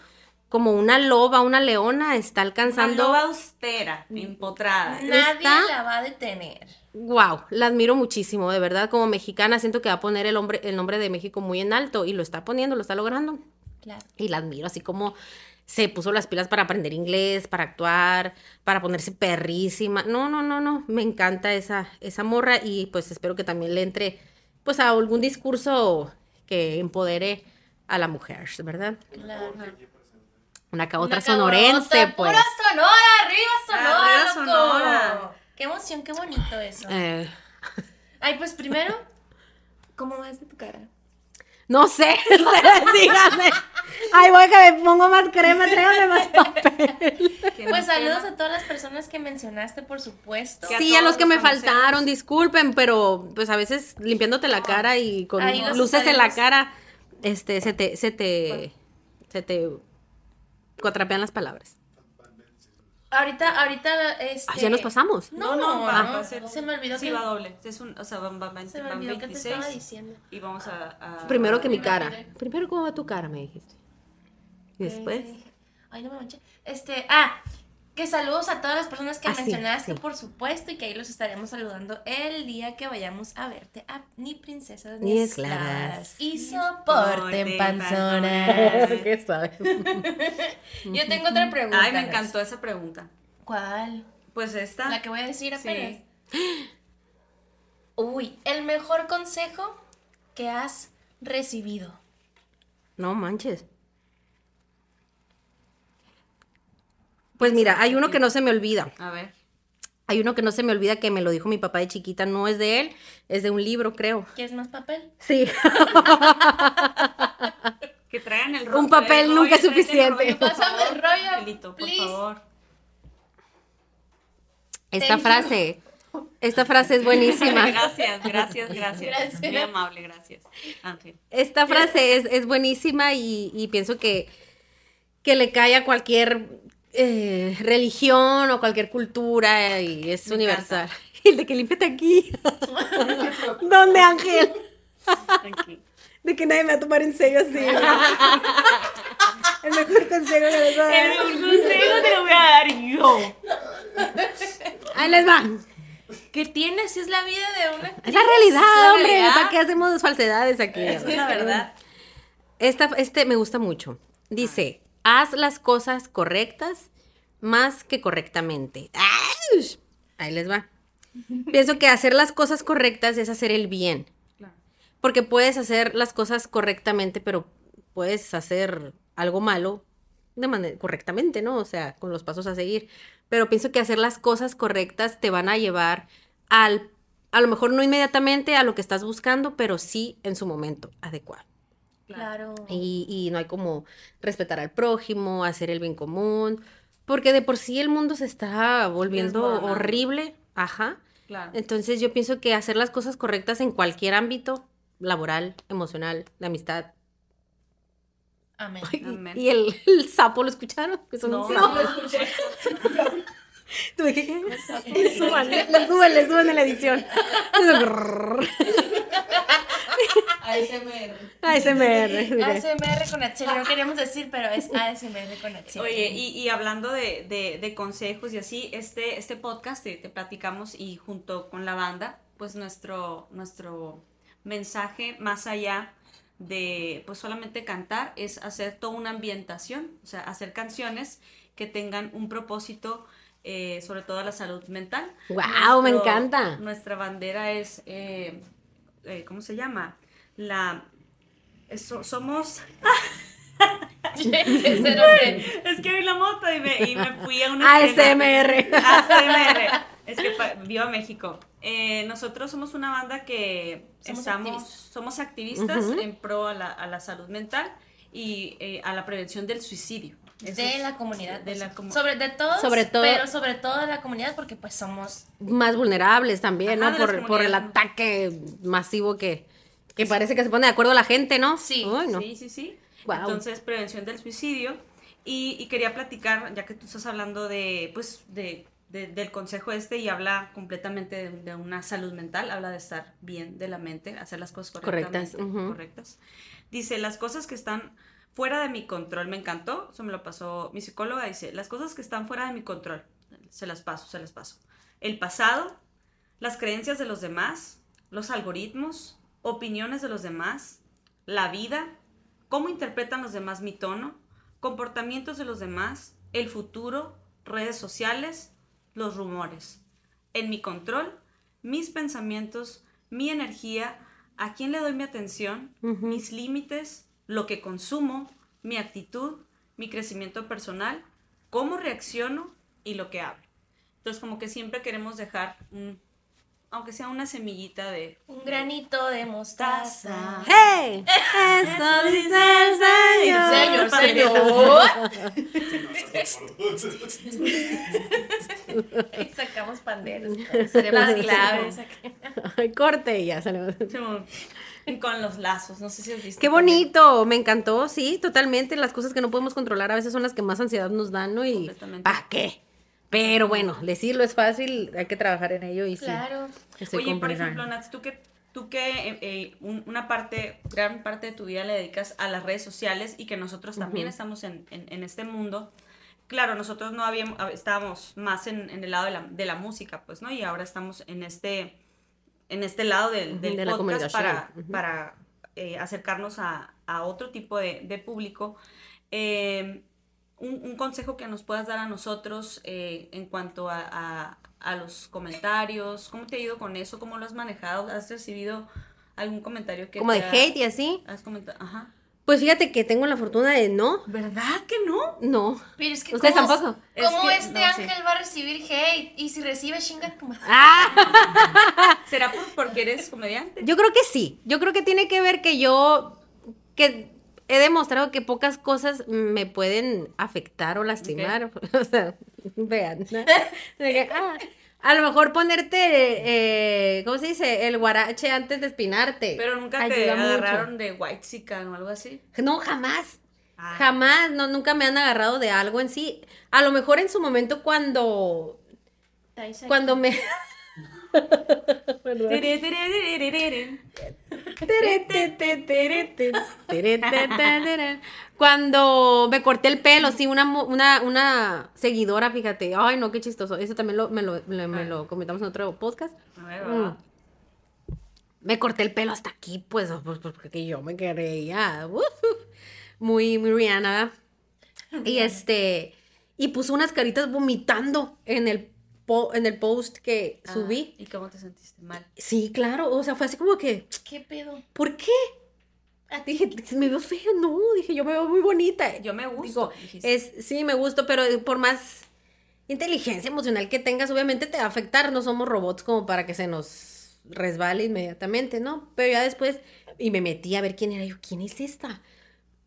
como una loba, una leona está Una alcanzando. loba austera, empotrada. Nadie ¿Está? la va a detener. Wow, la admiro muchísimo, de verdad, como mexicana siento que va a poner el, hombre, el nombre de México muy en alto y lo está poniendo, lo está logrando. Claro. Y la admiro, así como se puso las pilas para aprender inglés, para actuar, para ponerse perrísima. No, no, no, no, me encanta esa, esa morra y pues espero que también le entre pues a algún discurso que empodere a la mujer, ¿verdad? Claro. Una acá otra Una sonorense, pues. ¡Pura Sonora! ¡Arriba Sonora, Arriba loco! Sonora. ¡Qué emoción, qué bonito eso! Eh, Ay, pues primero, ¿cómo vas de tu cara? no sé, ustedes díganme. Ay, voy que me pongo más crema, tráigame más papel. Pues saludos a todas las personas que mencionaste, por supuesto. Que a Sí, a los que me faltaron, disculpen, pero pues a veces limpiándote la cara y con luces en la cara, este, se te, se te, se te cuatrapean las palabras. Ahorita, ahorita, este... Ah, ya nos pasamos. No, No, no, se me olvidó Sí, que... va doble. Es un, o sea, van, van, van, Se me van olvidó que te 26 estaba diciendo. y vamos a... a- Primero que mi cara. Primero, ¿cómo va tu cara? Me dijiste. Y después. Eh, Ay, no me manché. Este, ah, que saludos a todas las personas que Ah, sí, mencionaste, sí. por supuesto, y que ahí los estaremos saludando el día que vayamos a verte a Ni Princesas Ni Ni Esclavas. Y Soporten panzonas. ¿Qué sabes? Yo tengo otra pregunta. Ay, me encantó esa pregunta. ¿Cuál? Pues esta... La que voy a decir Sí. apenas. Uy, el mejor consejo que has recibido. No manches. Pues mira, hay uno que no se me olvida. A ver. Hay uno que no se me olvida que me lo dijo mi papá de chiquita. No es de él, es de un libro, creo. ¿Quieres más papel? Sí. Que traigan el Un papel el nunca es rollo, tráete el suficiente. rollo, Pásame el rollo, Angelito, por please. favor. Esta Thank you. frase, esta frase es buenísima. Gracias, gracias, gracias. Gracias. Muy amable, gracias. Ángel. Esta frase es, es buenísima y, y pienso que, que le cae a cualquier eh, religión o cualquier cultura y es Me universal. El de que límpiate aquí. ¿Dónde, Ángel? Aquí. De que nadie me va a tomar en serio así. el mejor consejo que les voy a El mejor consejo te lo voy a dar yo. Ahí les va. ¿Qué tienes? Si es la vida de una. Es la realidad, la hombre. realidad. ¿Para qué hacemos falsedades aquí? Es la verdad. Esta, este me gusta mucho. Dice, haz las cosas correctas más que correctamente. Ahí les va. Pienso que hacer las cosas correctas es hacer el bien. Porque puedes hacer las cosas correctamente, pero puedes hacer algo malo de manera correctamente, ¿no? O sea, con los pasos a seguir. Pero pienso que hacer las cosas correctas te van a llevar al, a lo mejor no inmediatamente a lo que estás buscando, pero sí en su momento adecuado. Claro. Y, y no hay como respetar al prójimo, hacer el bien común, porque de por sí el mundo se está volviendo horrible. Ajá. Claro. Entonces yo pienso que hacer las cosas correctas en cualquier ámbito, laboral, emocional, de amistad. Amén. Amén. Y el, el sapo, ¿lo escucharon? Que son No, un no lo escuché. Tuve que- Le suban, le suban, le suban en la edición. ASMR. ASMR. ASMR con Axel, no queríamos decir, pero es ASMR con Axel. Oye, y, y hablando de, de- de consejos y así, este, este podcast te, te platicamos y junto con la banda, pues nuestro, nuestro mensaje más allá de pues solamente cantar es hacer toda una ambientación, o sea, hacer canciones que tengan un propósito, eh, sobre todo a la salud mental. Guau, me encanta. Nuestra bandera es, eh, eh, ¿cómo se llama? La... eso- somos... Ese era el- Es que vi la moto y me, y me fui a una. ASMR. ASMR. Es que viva México. Eh, nosotros somos una banda que Somos estamos, activistas. somos activistas en pro a la, a la salud mental y eh, a la prevención del suicidio. Eso de es- la comunidad. de la comu- sobre de todos, Sobre todo- pero sobre todo de la comunidad porque pues somos Más vulnerables también, Ajá, ¿no? Por, por el ataque masivo que, que parece que se pone de acuerdo la gente, ¿no? Sí, no. Sí, sí, sí. Guau. Entonces, prevención del suicidio Y, y quería platicar, ya que tú estás hablando de, pues, de, de- del consejo este y habla completamente de, de una salud mental, habla de estar bien de la mente, hacer las cosas Correctas, correctas. Dice, las cosas que están fuera de mi control, me encantó, eso me lo pasó mi psicóloga, dice, las cosas que están fuera de mi control, se las paso, se las paso. El pasado, las creencias de los demás, los algoritmos, opiniones de los demás, la vida, cómo interpretan los demás mi tono, comportamientos de los demás, el futuro, redes sociales, los rumores. En mi control, mis pensamientos, mi energía, a quién le doy mi atención, mis límites, lo que consumo, mi actitud, mi crecimiento personal, cómo reacciono y lo que hablo. Entonces como que siempre queremos dejar un, aunque sea una semillita de Un granito de mostaza. ¡Hey! Eso dice el Señor. Señor, señor. Y sacamos panderos. Las claves. Ay, corte y ya salió. Y con los lazos, no sé si has visto. Qué también. bonito, me encantó, sí, totalmente. Las cosas que no podemos controlar a veces son las que más ansiedad nos dan, ¿no? Y. ¿para qué? Pero bueno, decirlo es fácil, hay que trabajar en ello y sí. Claro. Oye, por ejemplo, Nats, tú que, tú que eh, eh, un- una parte, gran parte de tu vida le dedicas a las redes sociales y que nosotros también estamos en, en- en este mundo. Claro, nosotros no habíamos, estábamos más en, en el lado de la, de la música, pues, ¿no? Y ahora estamos en este, en este lado del, del de la podcast para, para eh, acercarnos a, a otro tipo de, de público. Eh, un, un consejo que nos puedas dar a nosotros eh, en cuanto a, a- a los comentarios, ¿cómo te ha ido con eso? ¿Cómo lo has manejado? ¿Has recibido algún comentario que Como te de ha- hate y así. has comentado? Ajá. Pues fíjate que tengo la fortuna de no, ¿Verdad que no? no. Pero es que Ustedes ¿cómo- tampoco. ¿Cómo Es que- este no, sí. ángel va a recibir hate? Y si recibe, chinga tu madre. Ah, ¿Será por- porque eres comediante? yo creo que sí. Yo creo que tiene que ver que yo que he demostrado que pocas cosas me pueden afectar o lastimar. O sea, vean. ¿no? Ah, a lo mejor ponerte, eh, ¿cómo se dice? El guarache antes de espinarte. Pero nunca te mucho. agarraron de white o algo así. No, jamás. Ah. Jamás, no, nunca me han agarrado de algo en sí. A lo mejor en su momento cuando, cuando me... Cuando me corté el pelo, sí, una, una, una seguidora, fíjate, ay no, qué chistoso, eso también lo, me, lo, me- me lo comentamos en otro podcast. Mm. Me corté el pelo hasta aquí, pues, pues, pues, porque yo me uf, muy, muy Rihanna. Y este, y puso unas caritas vomitando en el, po- en el post que Ah, subí. ¿Y cómo te sentiste mal? Sí, claro, o sea, fue así como que, ¿Qué pedo? ¿por qué? Dije, me veo fea, no, dije, yo me veo muy bonita. Yo me gusto. Digo, es, sí, me gusto, pero por más inteligencia emocional que tengas, obviamente te va a afectar, no somos robots como para que se nos resbale inmediatamente, ¿no? Pero ya después, y me metí a ver quién era yo, ¿quién es esta?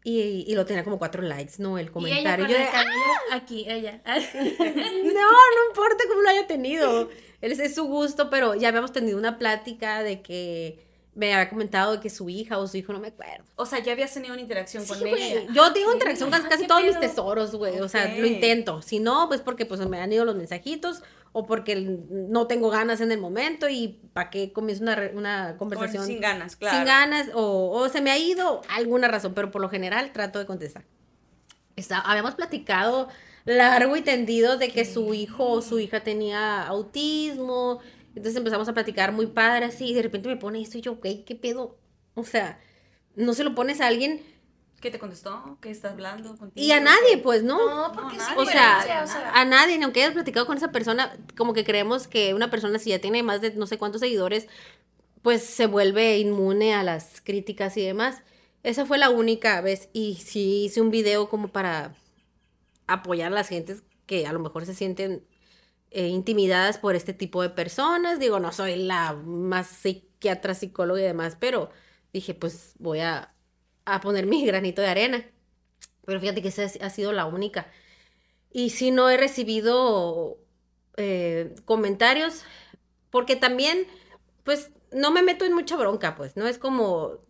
Y, y lo tenía como cuatro likes, ¿no? El Y ella comentario. con Yo el de, "Ah, aquí, ella. no, no importa cómo lo haya tenido. Él es su gusto, pero ya habíamos tenido una plática de que me había comentado que su hija o su hijo, no me acuerdo. O sea, ya habías tenido una interacción Sí, con güey. ella. Yo tengo interacción con casi ¿qué todos mis pedo? tesoros, güey. O sea, lo intento. Si no, pues porque pues me han ido los mensajitos o porque no tengo ganas en el momento y para qué comienzo una, una Con- conversación sin ganas, claro. sin ganas o, o se me ha ido alguna razón, pero por lo general trato de contestar. Está- habíamos platicado largo y tendido de que su hijo o su hija tenía autismo. Entonces empezamos a platicar muy padre así y de repente me pone esto y yo, güey, ¿qué pedo? O sea, no se lo pones a alguien ¿Qué te contestó? ¿Qué estás hablando contigo? y a nadie, pues, ¿no? No, porque No, nadie. O sea, incoherencia, o sea, a nadie, aunque hayas platicado con esa persona, como que creemos que una persona si ya tiene más de no sé cuántos seguidores, pues se vuelve inmune a las críticas y demás. Esa fue la única vez y sí hice un video como para apoyar a las gentes que a lo mejor se sienten eh, intimidadas por este tipo de personas. Digo, no soy la más psiquiatra, psicóloga y demás, pero dije, pues voy a, a poner mi granito de arena. Pero fíjate que esa es- ha sido la única. Y si no he recibido eh, comentarios, porque también, pues, no me meto en mucha bronca, pues, ¿no? Es como,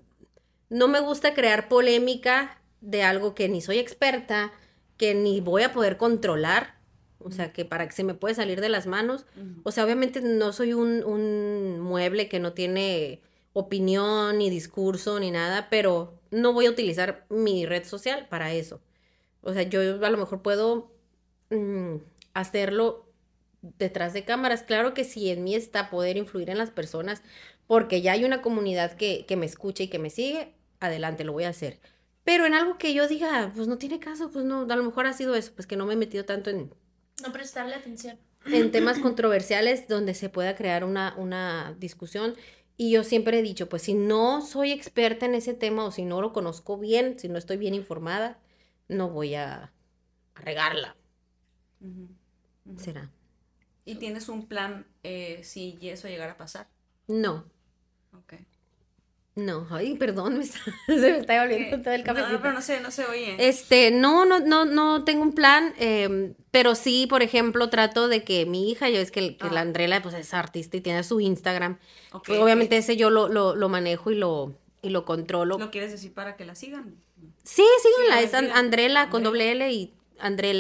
no me gusta crear polémica de algo que ni soy experta, que ni voy a poder controlar, o sea, que para que se me puede salir de las manos. O sea, obviamente no soy un, un mueble que no tiene opinión, ni discurso, ni nada, pero no voy a utilizar mi red social para eso. O sea, yo a lo mejor puedo mm, hacerlo detrás de cámaras. Claro que si en mí está poder influir en las personas, porque ya hay una comunidad que, que me escucha y que me sigue, adelante, lo voy a hacer. Pero en algo que yo diga, pues no tiene caso, pues no, a lo mejor ha sido eso, pues que no me he metido tanto en, No prestarle atención. en temas controversiales donde se pueda crear una, una discusión. Y yo siempre he dicho, pues si no soy experta en ese tema o si no lo conozco bien, si no estoy bien informada, no voy a, a regarla. Será. ¿Y tienes un plan eh, si eso llegara a pasar? No, Ok. No. Ay, perdón, me está- se me está volviendo todo el cafecito. No, pero no se, no se oye. Este, no, no, no, no tengo un plan, em, pero sí, por ejemplo, trato de que mi hija, ya ves que, que la Ah. Andrela, pues es artista y tiene su Instagram. Ok, Pues, obviamente ese yo lo, lo, lo manejo y lo, y lo controlo. ¿Lo quieres decir para que la sigan? Sí, síganla, Sí, es An- Andrela. Con doble L y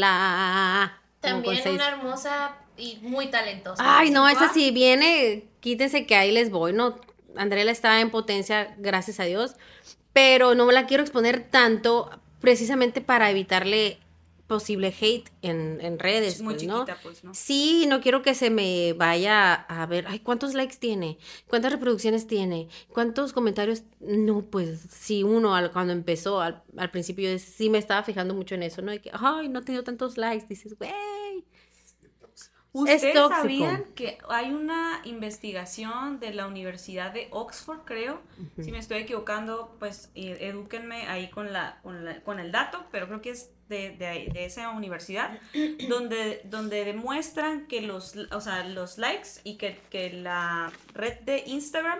Andrela. También una hermosa y muy talentosa. Ay, no, esa sí viene, quítense que ahí les voy, no. Andrela está en potencia, gracias a Dios, pero no me la quiero exponer tanto precisamente para evitarle posible hate en, en redes, Es muy pues, ¿no? chiquita, pues, ¿no? Sí, no quiero que se me vaya a ver, ay, ¿cuántos likes tiene? ¿Cuántas reproducciones tiene? ¿Cuántos comentarios? No, pues sí, uno al- cuando empezó, al, al principio, sí me estaba fijando mucho en eso, ¿no? De que, ay, no ha tenido tantos likes, dices, güey. ¿Ustedes sabían que hay una investigación de la Universidad de Oxford, creo? Si me estoy equivocando, pues eh, edúquenme ahí con, la, con, la- con el dato, pero creo que es de, de esa universidad, donde, donde demuestran que los, o sea, los likes y que, que la red de Instagram,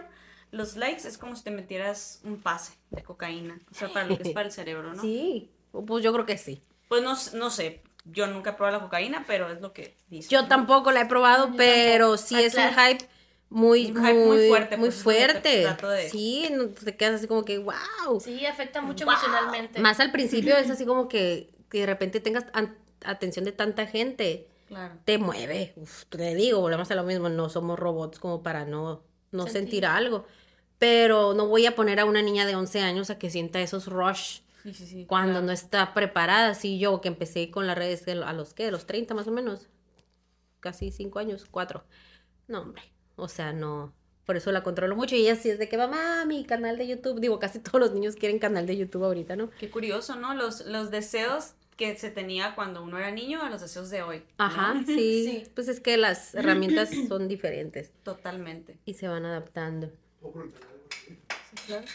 los likes es como si te metieras un pase de cocaína, o sea, para lo que es para el cerebro, ¿no? Sí, pues yo creo que sí. Pues no, no sé, yo nunca he probado la cocaína, pero es lo que dice. Yo tampoco la he probado, Yo pero tampoco. sí Ah, es un claro. hype muy, Un hype muy fuerte, muy pues, fuerte. de- Sí, no, te quedas así como que, wow. Sí, afecta mucho Wow. emocionalmente. Más al principio es así como que, que de repente tengas atención de tanta gente, Claro. te mueve. Uf, te digo, volvemos a lo mismo, no somos robots como para no, no Sentir. sentir algo. Pero no voy a poner a una niña de 11 años a que sienta esos rush Sí, sí, sí. cuando claro. no está preparada. Sí, yo que empecé con las redes a los que, los 30 más o menos, casi 5 años, 4. No, hombre, o sea, no. Por eso la controlo mucho y ella sí es de que mamá, mi canal de YouTube. Digo, casi todos los niños quieren canal de YouTube ahorita, ¿no? Qué curioso, ¿no? Los, los deseos que se tenía cuando uno era niño a los deseos de hoy. ¿no? Ajá, sí. Sí. Pues es que las herramientas son diferentes Totalmente. y se van adaptando. ¿Puedo preguntar algo? Sí, claro.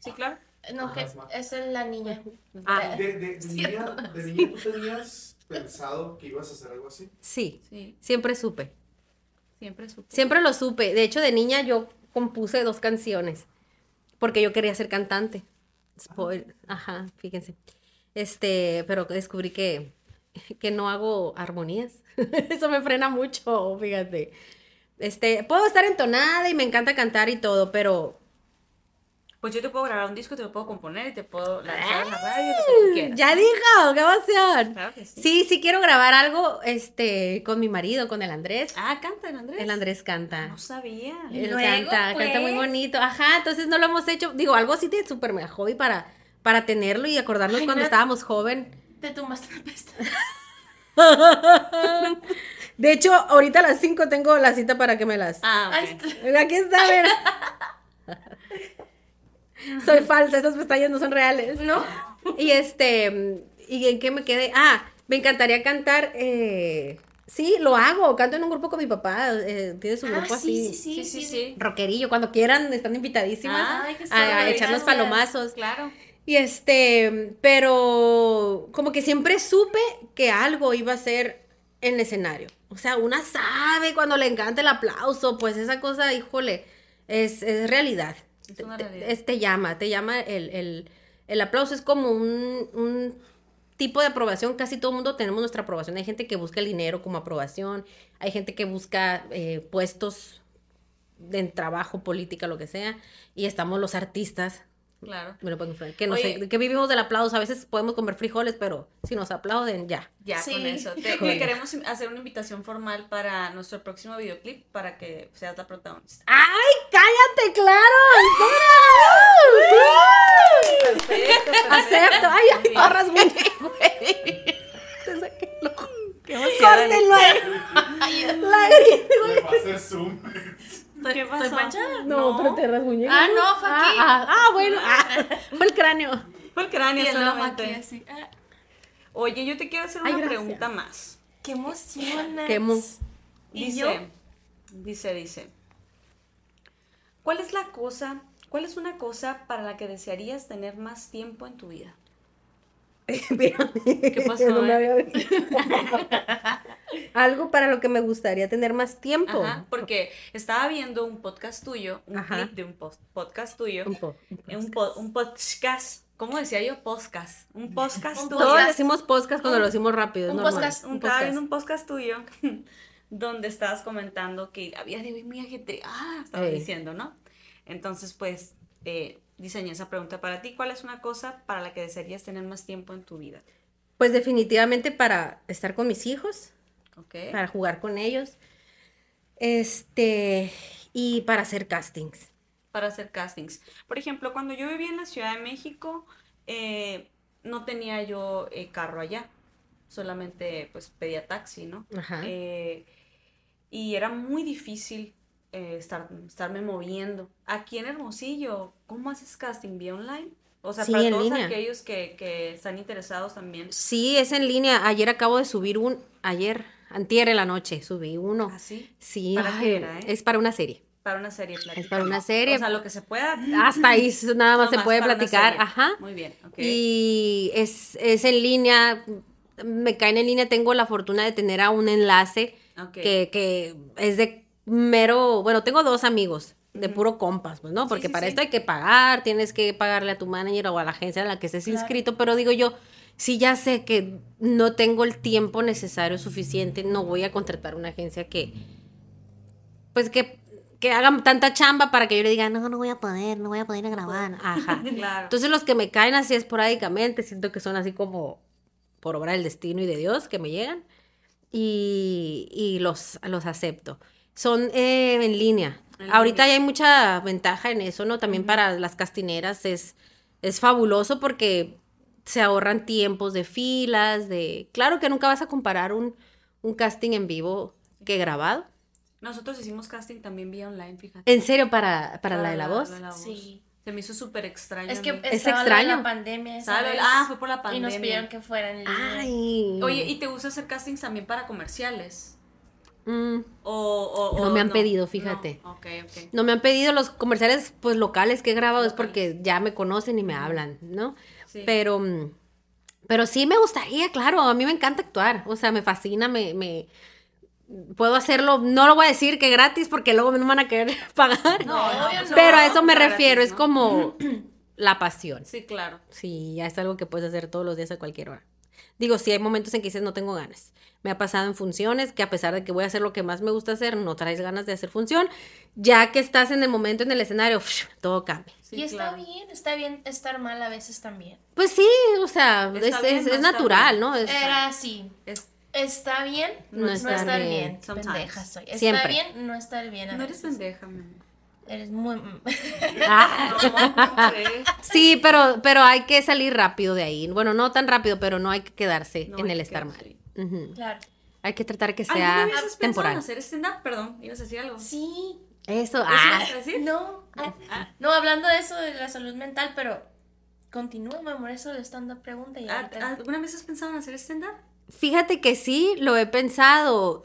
Sí, claro. No, que Ajá. esa es la niña. Ah, De, de, de niña, de niña, ¿tú tenías pensado que ibas a hacer algo así? sí, Sí, siempre supe. siempre supe. Siempre lo supe. De hecho, de niña yo compuse dos canciones porque yo quería ser cantante. Spoil- Ajá, fíjense. Este, pero descubrí que, que no hago armonías. Eso me frena mucho, fíjate. Este, puedo estar entonada y me encanta cantar y todo, pero Pues yo te puedo grabar un disco, te lo puedo componer y te puedo lanzar en la radio, lo que tú quieras. ya dijo, qué emoción. Claro que sí. Sí, sí quiero grabar algo, este, con mi marido, con el Andrés. Ah, canta el Andrés. El Andrés canta. No sabía. Él Luego, canta, canta muy pues. bonito. Ajá, entonces no lo hemos hecho. Digo, algo así de súper mega hobby para, para tenerlo y acordarnos Ay, cuando no. estábamos joven. Te tumbaste la pestaña. De hecho, ahorita a las 5 tengo la cita para que me las. Ah, Ay, ok. está- Aquí está, a ver. Soy falsa, estas pestañas no son reales. No. Y este, ¿y en qué me quedé? Ah, me encantaría cantar. Eh, sí, lo hago, canto en un grupo con mi papá. eh, tiene su grupo Ah, sí, así. sí, sí, Sí, sí, sí. Rockerillo, cuando quieran, están invitadísimas Ay, a, a echar los palomazos. Claro. Y este, pero como que siempre supe que algo iba a ser en el escenario. O sea, una sabe cuando le encanta el aplauso, pues esa cosa, híjole, es, es realidad. Es una realidad. te llama, te llama el, el, el aplauso, es como un, un tipo de aprobación, casi todo el mundo tenemos nuestra aprobación. Hay gente que busca el dinero como aprobación, hay gente que busca eh, puestos en trabajo, política, lo que sea, y estamos los artistas, Claro. me lo pueden influenciar. Que no Oye. sé, que vivimos del aplauso. A veces podemos comer frijoles, pero si nos aplauden, ya. Ya, Sí. con eso. Te, Con queremos hacer una invitación formal para nuestro próximo videoclip para que seas la protagonista. ¡Ay, cállate, claro! Perfecto, perfecto. Acepto. Ay, Muy ay, bien. corras, güey. Te saqué el ojo. Córtenlo grito. Le va a ¿Qué ¿Estoy pasó? manchada? No, pero te rasguñé. Ah, no, fue aquí. Ah, ah, ah, bueno. Ah, fue el cráneo. Fue el cráneo Y el solamente. aquí así. Ah, Oye, yo te quiero hacer Ay, una gracias. pregunta más. ¡Qué emoción! Qué ¿Y Dice, yo? dice, dice. ¿Cuál es la cosa, cuál es una cosa para la que desearías tener más tiempo en tu vida? ¿Qué pasó, No me eh? había. Algo para lo que me gustaría tener más tiempo. Ajá, porque estaba viendo un podcast tuyo, un Ajá. clip de un post- podcast tuyo, Un po- un un, po- un podcast, ¿cómo decía yo? Podcast, un podcast Un tuyo. Todos podcast. decimos podcast cuando lo decimos rápido. un normal. podcast, Un, estaba viendo un podcast tuyo donde estabas comentando que vida de hoy muy ajetreada, estabas Ey. diciendo, ¿no? Entonces, pues, eh, diseñé esa pregunta para ti. ¿Cuál es una cosa para la que desearías tener más tiempo en tu vida? Pues definitivamente para estar con mis hijos, para jugar con ellos. Este, y para hacer castings. Para hacer castings. Por ejemplo, cuando yo vivía en la Ciudad de México, eh, no tenía yo eh, carro allá. Solamente, pues, pedía taxi, ¿no? Ajá. Eh, y era muy difícil eh, estar, estarme moviendo. Aquí en Hermosillo, ¿cómo haces casting? ¿Vía online? O sea, Sí, para todos línea. aquellos que, que están interesados también. Sí, es en línea. Ayer acabo de subir un, ayer, antier en la noche, subí uno. ¿Así? Sí, ¿Para qué ay, era, eh? es para una serie. Para una serie. Es para una serie. O sea, lo que se pueda. Hasta ahí nada más se puede para platicar. Ajá. Muy bien, ok. Y es, es en línea, me caen en línea, tengo la fortuna de tener a un enlace que, que es de mero, bueno, tengo dos amigos de puro compas, pues, ¿no? Sí, Porque sí, para sí. esto hay que pagar, tienes que pagarle a tu manager o a la agencia en la que estés Claro. inscrito, pero digo yo, si ya sé que no tengo el tiempo necesario suficiente, no voy a contratar una agencia que, pues que, que hagan tanta chamba para que yo le diga, no, no voy a poder, no voy a poder ir a grabar. Ajá. Claro. Entonces los que me caen así esporádicamente, siento que son así como por obra del destino y de Dios que me llegan y, y los, los acepto. Son eh, en línea. En Ahorita línea. ya hay mucha ventaja en eso, ¿no? También para las castineras es, es fabuloso porque se ahorran tiempos de filas, de... Claro que nunca vas a comparar un, un casting en vivo que grabado. Nosotros hicimos casting también vía online, fíjate. En serio, para, para la de la voz. Sí. Se me hizo súper extraño. Es que. Es extraño. la pandemia, esa ¿Sabe? vez, Ah, fue por la Y pandemia. nos pidieron que fuera en línea. Ay. Oye, ¿y te gusta hacer castings también para comerciales? Mm. O, o- No me han pedido, fíjate. No, me han pedido los comerciales pues locales que he grabado es porque ya me conocen y me hablan, ¿no? Sí. Pero mm, pero sí me gustaría, claro, a mí me encanta actuar, o sea, me fascina, me, me puedo hacerlo, no lo voy a decir que gratis porque luego no me van a querer pagar. No, pero a eso me gratis, refiero, es como la pasión. Sí, claro. Sí, ya es algo que puedes hacer todos los días a cualquier hora. Digo, sí hay momentos en que dices no tengo ganas. Me ha pasado en funciones que a pesar de que voy a hacer lo que más me gusta hacer, no traes ganas de hacer función. Ya que estás en el momento en el escenario, todo cambia. Sí, y está claro. bien, está bien estar mal a veces también. Pues sí, o sea, Está es, bien, es- no es está natural, bien. ¿no? Es- Era así. Es- Está bien, No no, está estar bien. bien. Pendeja soy. Está Siempre. bien, no estar bien. a no eres veces. pendeja, mi amor. Eres muy. Ah. Sí, pero, pero hay que salir rápido de ahí. Bueno, no tan rápido, pero no hay que quedarse No en el que estar mal. Claro. Hay que tratar que ¿Alguna sea vez has pensado en temporal. hacer stand-up? Perdón, ibas a decir algo. Sí. Eso, ¿Eso ah, ibas a decir? No. ah, Ah. No, hablando de eso, de la salud mental, pero. Continúa, mi amor, eso de stand-up pregunta y ¿A- ahorita- ¿Alguna vez has pensado en hacer stand-up? Fíjate que sí, lo he pensado.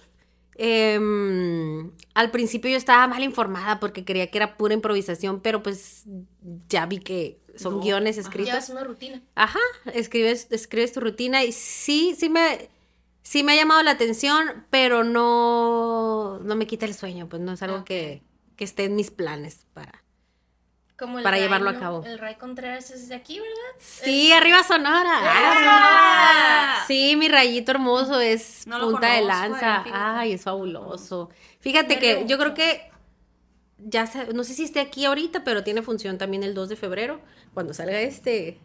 Em, al principio yo estaba mal informada porque creía que era pura improvisación, pero pues ya vi que son No, guiones escritos. Llevas una rutina. Ajá, escribes, escribes tu rutina y sí, sí me, sí me ha llamado la atención, pero no, no me quita el sueño, pues no es algo que, que esté en mis planes para. Como Para Ray, llevarlo a cabo. El Ray Contreras es de aquí, ¿verdad? Sí, arriba Sonora. ¡Ah! Sí, mi rayito hermoso es No punta de lanza. eh. Ay, es fabuloso. Fíjate Me que yo creo que ya sa- no sé si esté aquí ahorita, pero tiene función también el 2 de febrero, cuando salga este,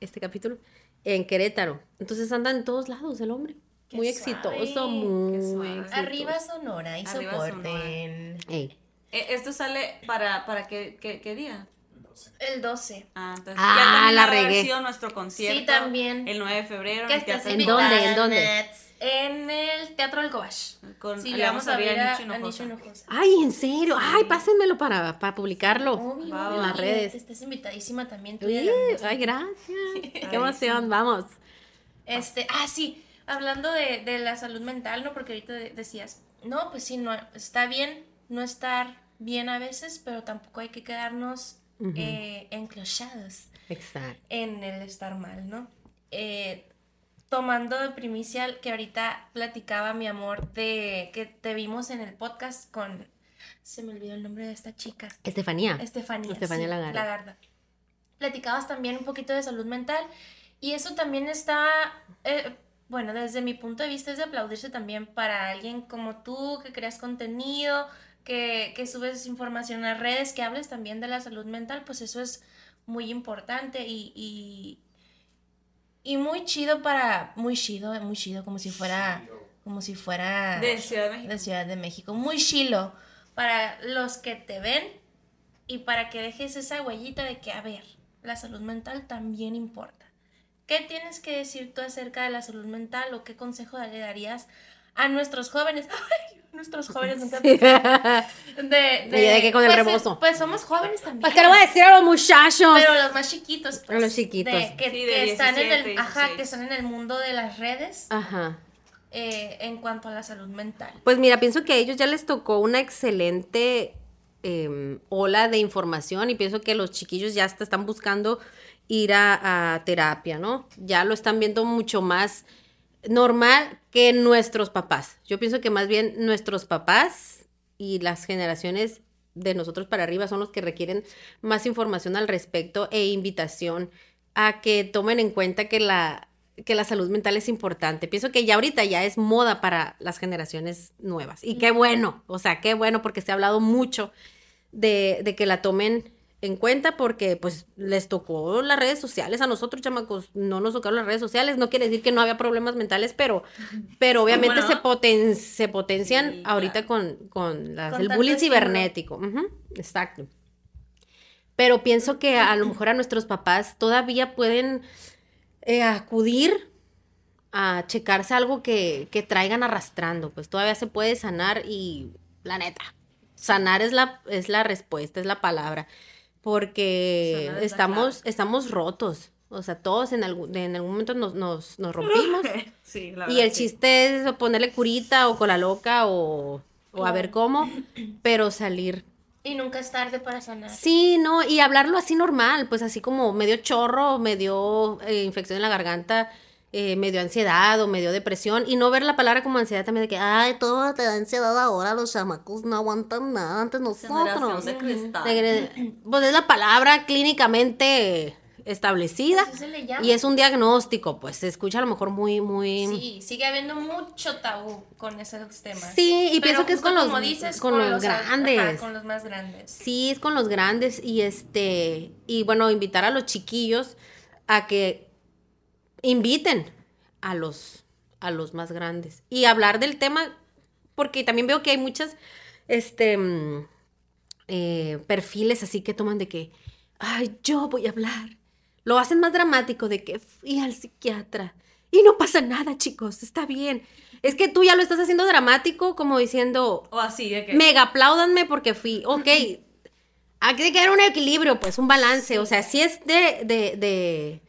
este capítulo, en Querétaro. Entonces anda en todos lados el hombre. Qué muy suave, exitoso, muy exitoso. Arriba Sonora y Arriba soporten. Eh, ¿Esto sale para, para qué, qué, qué día? El 12. Ah, entonces Ah, ya también la regué. sido nuestro concierto. Sí, también. El 9 de febrero ¿Qué en el estás Teatro ¿En invitada, dónde? ¿En dónde? En el Teatro del Cobach. Con- sí, le vamos a ver a a, Nicho. Ay, ¿en serio? Ay, pásenmelo para, para publicarlo. Obvio, en las redes. Estás invitadísima también. tú ay, gracias. Qué emoción, vamos. Este, ah, sí, hablando de, de la salud mental, ¿no? Porque ahorita de- decías, no, pues sí, no, está bien no estar bien a veces, pero tampoco hay que quedarnos Ujú. eh, enclochados Exacto. en el estar mal, ¿no? Eh, tomando de primicia que ahorita platicaba mi amor de que te vimos en el podcast con, se me olvidó el nombre de esta chica, Estefanía. Estefanía. Estefanía sí. Lagarde. Platicabas también un poquito de salud mental y eso también está, eh, bueno, desde mi punto de vista es de aplaudirse también para alguien como tú que creas contenido, que, que subes información a redes, que hables también de la salud mental, pues eso es muy importante y, y, y muy chido para, muy chido, muy chido, como si fuera, como si fuera De Ciudad de México. de Ciudad de México. Muy chilo para los que te ven y para que dejes esa huellita de que, a ver, la salud mental también importa. ¿Qué tienes que decir tú acerca de la salud mental o qué consejo le darías a nuestros jóvenes? Ay, nuestros jóvenes nunca Sí. de, Y de que con el pues, rebozo. Pues somos jóvenes también. Pues, ¿qué le voy a decir a los muchachos? Pero los más chiquitos. pues, los chiquitos. de- que, Sí, de que están en 17, el, ajá, 16. que están en el mundo de las redes Ajá. eh, en cuanto a la salud mental. Pues mira, pienso que a ellos ya les tocó una excelente eh, ola de información y pienso que los chiquillos ya hasta están buscando ir a, a terapia, ¿no? Ya lo están viendo mucho más normal que nuestros papás. Yo pienso que más bien nuestros papás y las generaciones de nosotros para arriba son los que requieren más información al respecto e invitación a que tomen en cuenta que la, que la salud mental es importante. Pienso que ya ahorita ya es moda para las generaciones nuevas. Y qué bueno, o sea, qué bueno porque se ha hablado mucho de, de que la tomen en cuenta porque pues les tocó las redes sociales a nosotros, chamacos, no nos tocaron las redes sociales, no quiere decir que no había problemas mentales, pero, pero obviamente se, poten- se potencian Sí, ahorita claro. con, con las- Con el bullying cibernético. Exacto. Pero pienso que a lo mejor a nuestros papás todavía pueden eh, acudir a checarse algo que, que traigan arrastrando, pues todavía se puede sanar y la neta, sanar es la, es la respuesta, es la palabra, porque estamos, estamos rotos, o sea, todos en algún, en algún momento nos, nos, nos rompimos. Sí, la y el sí. chiste es ponerle curita o cola loca o, o a ver cómo, pero salir. Y nunca es tarde para sanar. Sí, no, y hablarlo así normal, pues así como medio chorro, medio eh, infección en la garganta, eh, medio ansiedad o medio depresión, y no ver la palabra como ansiedad también de que, ay, todo te da ansiedad ahora, los chamacos no aguantan nada antes nosotros. De cristal. Pues es la palabra clínicamente establecida Así se le llama. y es un diagnóstico, pues se escucha a lo mejor muy, muy... Sí, sigue habiendo mucho tabú con esos temas. Sí, y Pero pienso que es con los, como dices, con los ajá, grandes. con los más grandes. Sí, es con los grandes y este y bueno, invitar a los chiquillos a que inviten a los a los más grandes y hablar del tema porque también veo que hay muchas este mm, eh, perfiles así que toman de que ay, yo voy a hablar. Lo hacen más dramático de que fui al psiquiatra y no pasa nada, chicos, está bien. Es que tú ya lo estás haciendo dramático como diciendo, O así, de que. mega apláudanme porque fui. Ok, aquí tiene que haber un equilibrio, pues, un balance. O sea, sí es de, de, de,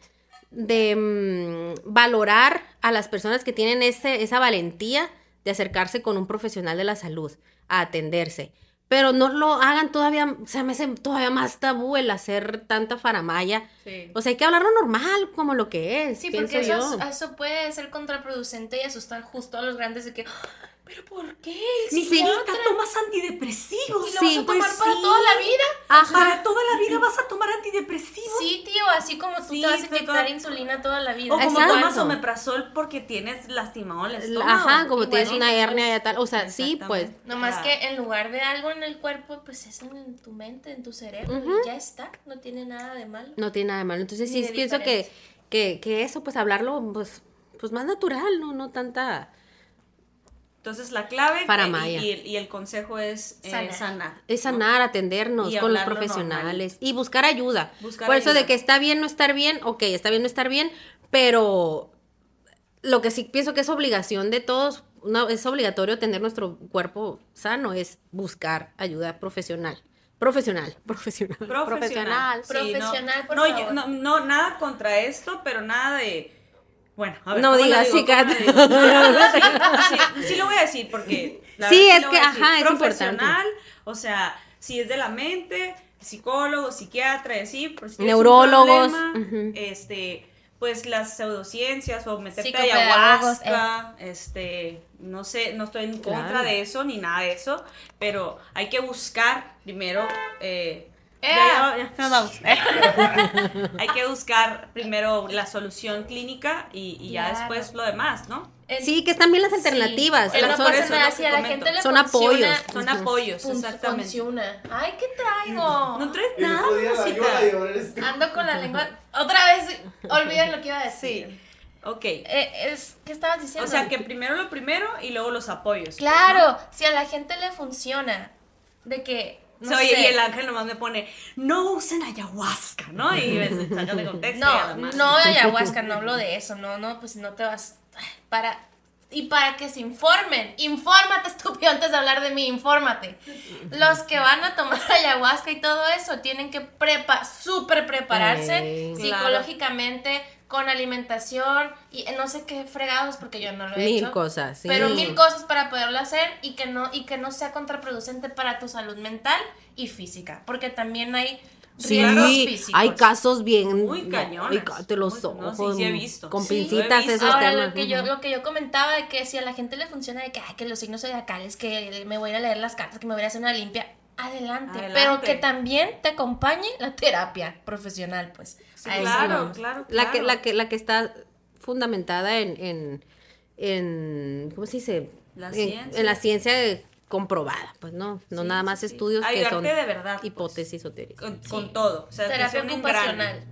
de, mm, valorar a las personas que tienen ese, esa valentía de acercarse con un profesional de la salud a atenderse. Pero no lo hagan todavía, se me hace todavía más tabú el hacer tanta faramaya. Sí. O sea, hay que hablarlo normal, como lo que es. Sí, porque eso, yo. eso puede ser contraproducente y asustar justo a los grandes de que "Ah, ¿Pero por qué? Mijita, Psiquiatra. tomas antidepresivos. ¿Y lo Sí, vas a tomar pues para sí. toda la vida? Ajá. Para toda la vida vas a tomar antidepresivos. Sí, tío, así como tú Sí, te vas a inyectar insulina toda la vida. O como Exacto. tomas omeprazol porque tienes lastimado el estómago. Ajá, como Y tienes bueno, una pues, hernia y tal. O sea, sí, pues. Nomás que en lugar de algo en el cuerpo, pues es en tu mente, en tu cerebro, y ya está, no tiene nada de malo. No tiene nada de malo. Entonces Ni sí pienso que, que, que eso, pues hablarlo, pues, pues más natural, no, no tanta. Entonces la clave Para y- el- y el consejo es eh, Sanar. sanar. Es ¿no? sanar, atendernos Y con los profesionales y buscar ayuda. Buscar Por eso de que está bien no estar bien, ok, está bien no estar bien, pero lo que sí pienso que es obligación de todos, no, es obligatorio tener nuestro cuerpo sano, es buscar ayuda profesional. Profesional, profesional, Profesional. Sí, no- Profesional, por no, favor. yo- no, no, nada contra esto, pero nada de. Bueno, a ver. No ¿cómo lo digas, sí, ¿Cómo lo Kat. sí, sí, sí lo voy a decir porque. la Sí, es que, ajá, es Profesional, o sea, si es de la mente, psicólogo, psiquiatra, y así, por si Neurólogos, problema, este, pues las pseudociencias o meterte ayahuasca, este, no sé, no estoy en contra Claro. de eso ni nada de eso, pero hay que buscar primero. Eh, ¡Ea! ya, ya, ya nos vamos. hay que buscar primero la solución clínica y, y ya Claro. después lo demás, ¿no? El- Sí, que están bien las sí, alternativas. el las no son- pasa nada, si a la gente le Son funciona, apoyos. Son apoyos, exactamente. funciona. Ay, ¿qué traigo? No traes nada, la. Ando con la lengua. Otra vez, olviden lo que iba a decir. Sí. Ok. Eh, es, ¿Qué estabas diciendo? O sea, que primero lo primero y luego los apoyos. Claro, si a la gente le funciona, de que. No sé, y el ángel nomás me pone, no usen ayahuasca, ¿no? Y me de contexto. No, no ayahuasca, no hablo de eso, no, no, pues no te vas. Para. Y para que se informen, infórmate, estúpido, antes de hablar de mí, infórmate. Los que van a tomar ayahuasca y todo eso tienen que prepa súper prepararse. Claro. Con alimentación y eh, no sé qué fregados, porque yo no lo he Mil hecho. cosas, sí. Pero mil cosas para poderlo hacer y que no y que no sea contraproducente para tu salud mental y física, porque también hay Sí, riesgos físicos. hay casos bien. Muy no, cañones. cállate los Muy- no, ojos. sí, sí he visto. Con Sí, he pincitas visto. esos Ahora temas. lo que yo lo que yo comentaba de que si a la gente le funciona de que ay, que los signos zodiacales, que me voy a leer las cartas, que me voy a hacer una limpia, adelante, Adelante. pero que también te acompañe la terapia profesional, pues. Sí, claro, claro, La que, la que, la que está fundamentada en, en, en ¿cómo se dice? La en, ciencia. en la ciencia comprobada, pues no, no Sí, nada más sí. estudios que son de verdad. pues, hipótesis o teorías. con, Sí. con todo. O sea, que Terapia ocupacional.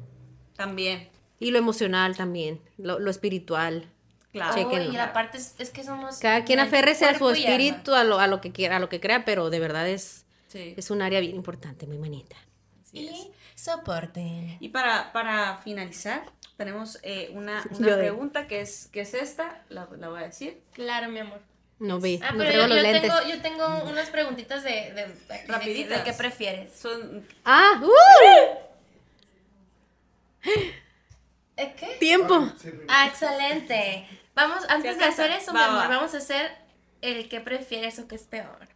También, Y lo emocional también, lo, lo espiritual. claro. Oh, Chequenlo. y la parte es, es que somos Cada quien aférrese a su espíritu, a lo, a lo que quiera, a lo que crea, pero de verdad es, Sí. es un área bien importante, mi manita. así es. Y soporte. Y para, para finalizar, tenemos eh, una, una pregunta que es, que es esta, la, la voy a decir. Claro, mi amor. No ve, Ah, no pero yo, los yo lentes. tengo, yo tengo unas preguntitas de, de, de, de, qué- Rapiditas. de qué prefieres. Son Ah, ¡uh! ¿Eh, ¿Qué? tiempo. Primero. Ah, excelente. Vamos, antes de hacer eso, mi amor, va. vamos a hacer el que prefieres o qué es peor.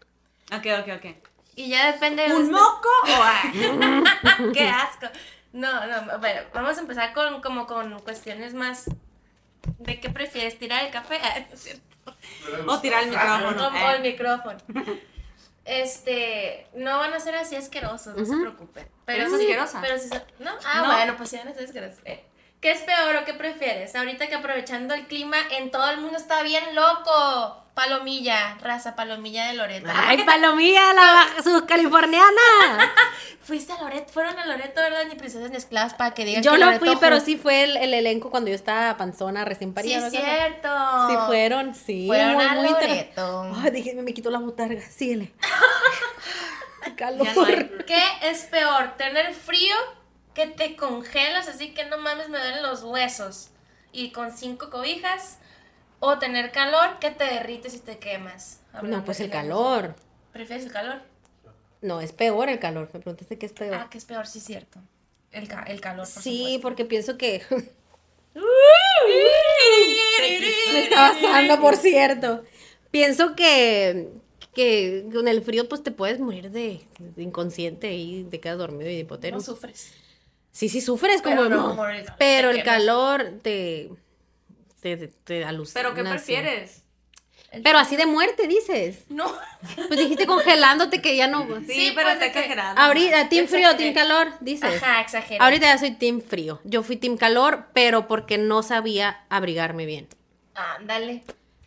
Ok, ok, ok. Y ya depende de ¿Un usted- moco o? ¡Qué asco! No, no, bueno, vamos a empezar con como con cuestiones más de qué prefieres, tirar el café Ah, no es cierto. O tirar el micrófono. o, eh. o el micrófono. Este, no van a ser así asquerosos, no se Ujú. preocupen. Pero ¿Eres sí, asquerosa? pero sí son- no, ah, No. bueno, pues sí van a ser asquerosos. Eh, ¿Qué es peor o qué prefieres? Ahorita que aprovechando el clima, en todo el mundo está bien loco. Palomilla, raza palomilla de Loreto. Ay, palomilla, la sus californiana. Fuiste a Loreto, fueron a Loreto, ¿verdad? Ni princesas ni esclavas para que digan Yo que no Loreto fui, pero sí fue el, el elenco cuando yo estaba panzona recién Sí, parida. ¿no? es cierto. Sí fueron, sí. Fueron muy, a muy Loreto. Ay, dije, me, quitó la botarga. Síguele. Calor. Ya no hay. ¿Qué es peor? ¿Tener frío que te congelas así que no mames me duelen los huesos y con cinco cobijas? ¿O tener calor que te derrites y te quemas? Hablando No, pues el calor. ¿Prefieres el calor? No, es peor el calor. Me preguntaste qué es peor. Ah, que es peor, sí es cierto. El, ca- el calor, por sí, supuesto. porque pienso que. Me está basando, por cierto. Pienso que, que con el frío, pues te puedes morir de, de inconsciente y te quedas dormido y de No hipotermia. sufres. Sí, sí sufres Pero como no no. Pero el calor te, te, te, te alucina. ¿Pero qué prefieres? Pero así de muerte, dices. No. Pues dijiste congelándote que ya no. Sí, Sí, pero pues, está de que- exagerando. Ahorita, team frío, team calor, dices. Ajá, exagero. Ahorita ya soy team frío. Yo fui team calor, pero porque no sabía abrigarme bien. Ándale.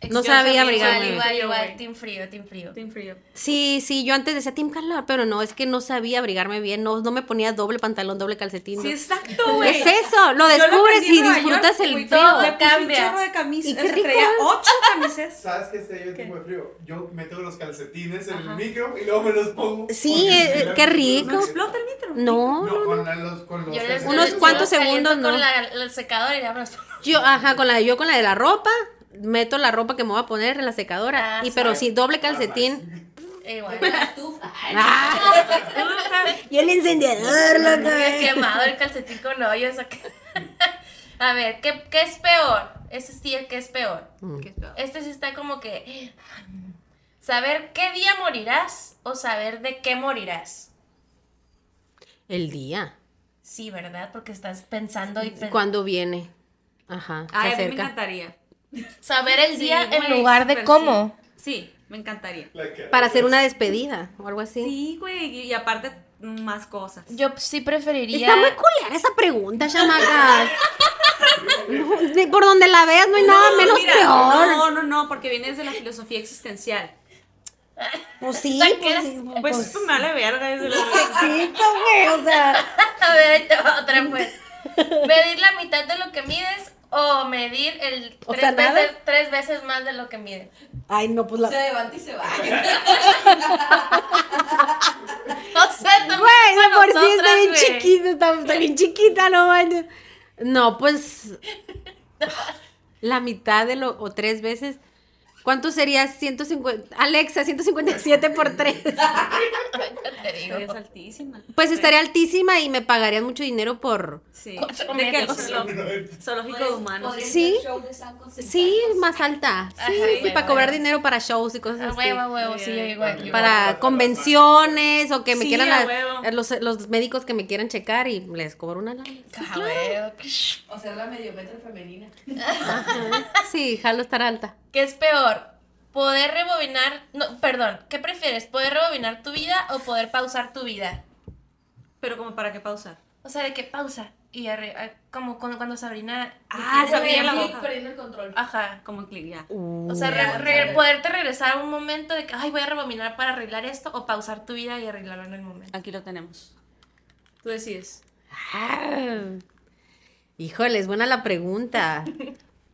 No Yo sabía también, abrigarme. Igual, igual, Frío, igual. Team frío, team frío. Team frío. Sí, sí, yo antes decía team calor, pero no, es que no sabía abrigarme bien. No, no me ponía doble pantalón, doble calcetín. Sí, exacto, güey. es eso, lo descubres y disfrutas York, el frío. todo. Me puse Cambia. un chorro de camisas. Y qué o sea, rico. traía ocho camisas. ¿Sabes qué sería yo tipo de frío? Yo meto los calcetines en Ajá. el micro y luego me los pongo. Sí, eh, qué rico. No explota el litro. No, No, con, los, con los. Unos cuantos segundos, con no. la, el secador y ya me los pongo. yo, ajá, con la de yo con la de la ropa, meto la ropa que me voy a poner en la secadora. Ah, y sí. pero sí, doble calcetín. Igual. Ah, y el encendedor, Me había quemado el calcetín con hoyos. A ver, ¿qué, ¿qué es peor? Este sí, ¿qué es peor? ¿Qué es peor? Este sí está como que... Saber qué día morirás o saber de qué morirás. El día. Sí, ¿verdad? Porque estás pensando y pen- Cuando viene. Ajá, se Ay, a mí me encantaría. Saber el Sí, día en güey, lugar de cómo. Sí. Sí, me encantaría. Para hacer una despedida o algo así. Sí, güey. Y, y aparte, más cosas. Yo sí preferiría... Está muy culiar esa pregunta, chamacas. No, por donde la veas no hay nada menos Mira, peor. No, no, no, porque vienes de la filosofía existencial. Pues sí, ¿Sabes pues, Pues, pues, me vale verga. Es de la... sexito, güey, o sea. A ver, ahí te va otra pues. Medir la mitad de lo que mides o medir el O tres, sea, nada. veces, tres veces más de lo que mides. Ay, no, pues la. Se levanta y se va. O sea, tú Güey, de por sí está bien chiquita, está, está bien chiquita, no manches. No, pues. La mitad de lo. o tres veces. ¿Cuánto sería 150? Alexa, 157 por 3. Te digo. Es altísima. Pues estaría altísima y me pagarían mucho dinero por. Sí. ¿De qué? Zoológico de humanos. Sí. Sí, más alta. Sí, Ajá, sí, huevo, para cobrar huevo. dinero para shows y cosas A así. huevo, a huevo, sí, yo igual. Para convenciones o que me Sí, quieran a a- huevo. los, los médicos que me quieran checar y les cobro una lana. huevo. O sea, la medio metro femenina. Sí, jalo estar alta. ¿Qué es peor? ¿Poder rebobinar? No, perdón, ¿qué prefieres? ¿Poder rebobinar tu vida o poder pausar tu vida? Pero como para qué pausar. O sea, de qué pausa. Y arre- ah, como cuando, cuando Sabrina. Ah, Sabrina la boca. perdiendo el control. Ajá. Como clic, ya. O sea, re- re- poderte regresar a un momento de que, ay, voy a rebobinar para arreglar esto o pausar tu vida y arreglarlo en el momento. Aquí lo tenemos. Tú decides. Ah. Híjole, es buena la pregunta.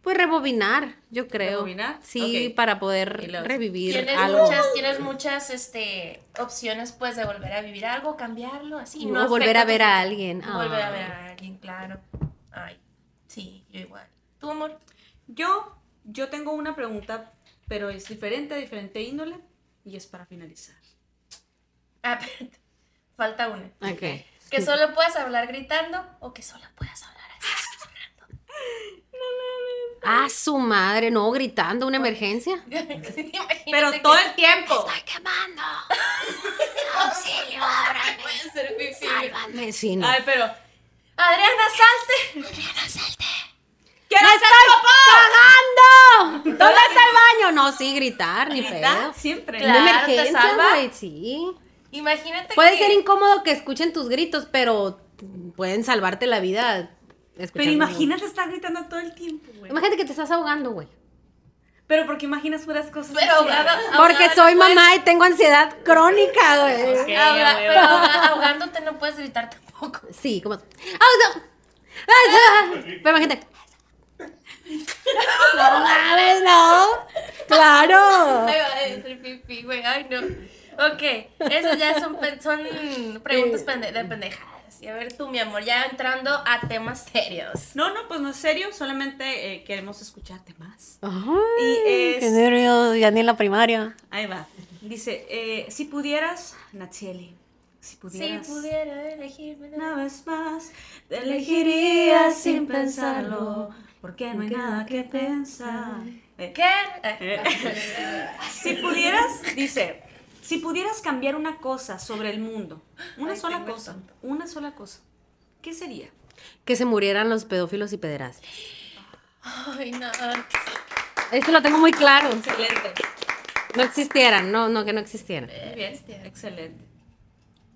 Pues rebobinar, yo creo. ¿Rebobinar? Sí, para poder revivir Tienes algo. muchas, tienes muchas este, opciones pues de volver a vivir algo, cambiarlo, así. No, No, volver a ver a alguien. Volver a Ah. ver a alguien, claro. Ay, sí, yo igual. ¿Tu amor? Yo, yo tengo una pregunta, pero es diferente, diferente índole, y es para finalizar. Ah. Falta una. Ok. Que solo puedas hablar gritando o que solo puedas hablar. Ah, su madre, no, gritando, una emergencia. Imagínate Pero que- todo el tiempo. quemando! ¡Auxilio, ábrame! Puede ser pipí. ¡Sálvame! Sí, no. Ay, pero. Adriana, salte. ¡Quiero ser ¡Cagando! ¿Dónde está el baño? No, sí, gritar, ni pedo. Siempre. Claro. Una emergencia, salva. güey, sí. Imagínate Puede que... ser incómodo que escuchen tus gritos, pero pueden salvarte la vida. Pero imagínate estar gritando todo el tiempo, güey. Imagínate que te estás ahogando, güey. Pero porque imaginas puras cosas. Pero ahogada, Porque ahogada soy no puedes- mamá y tengo ansiedad crónica, güey. Ok, ahoga- ya veo. pero ahogándote no puedes gritar tampoco. Sí, como. ¡Ah, no! ¡Ah, no! Pero imagínate. No mames, no. Claro. Ay, va a decir pipí, güey. Ay, no. Ok, esas ya son, son preguntas pende- de pendejadas. Y a ver tú, mi amor, ya entrando a temas serios. No, no, pues no es serio, solamente eh, queremos escucharte más. Ay, Y es- qué nervios, ya ni en la primaria. Ahí va. Dice, eh, si pudieras, Natsieli, si Si pudieras... pudiera elegirme Una vez más, te elegiría sin pensarlo, porque no hay nada que pensar. Eh, ¿Qué? eh, si pudieras, dice, si pudieras cambiar una cosa sobre el mundo, una Ay, sola cosa, una sola cosa, ¿qué sería? Que se murieran los pedófilos y pederastas. Ay, no. Eso lo tengo muy claro. Excelente. No existieran, no, no, que no existieran. Muy bien, excelente.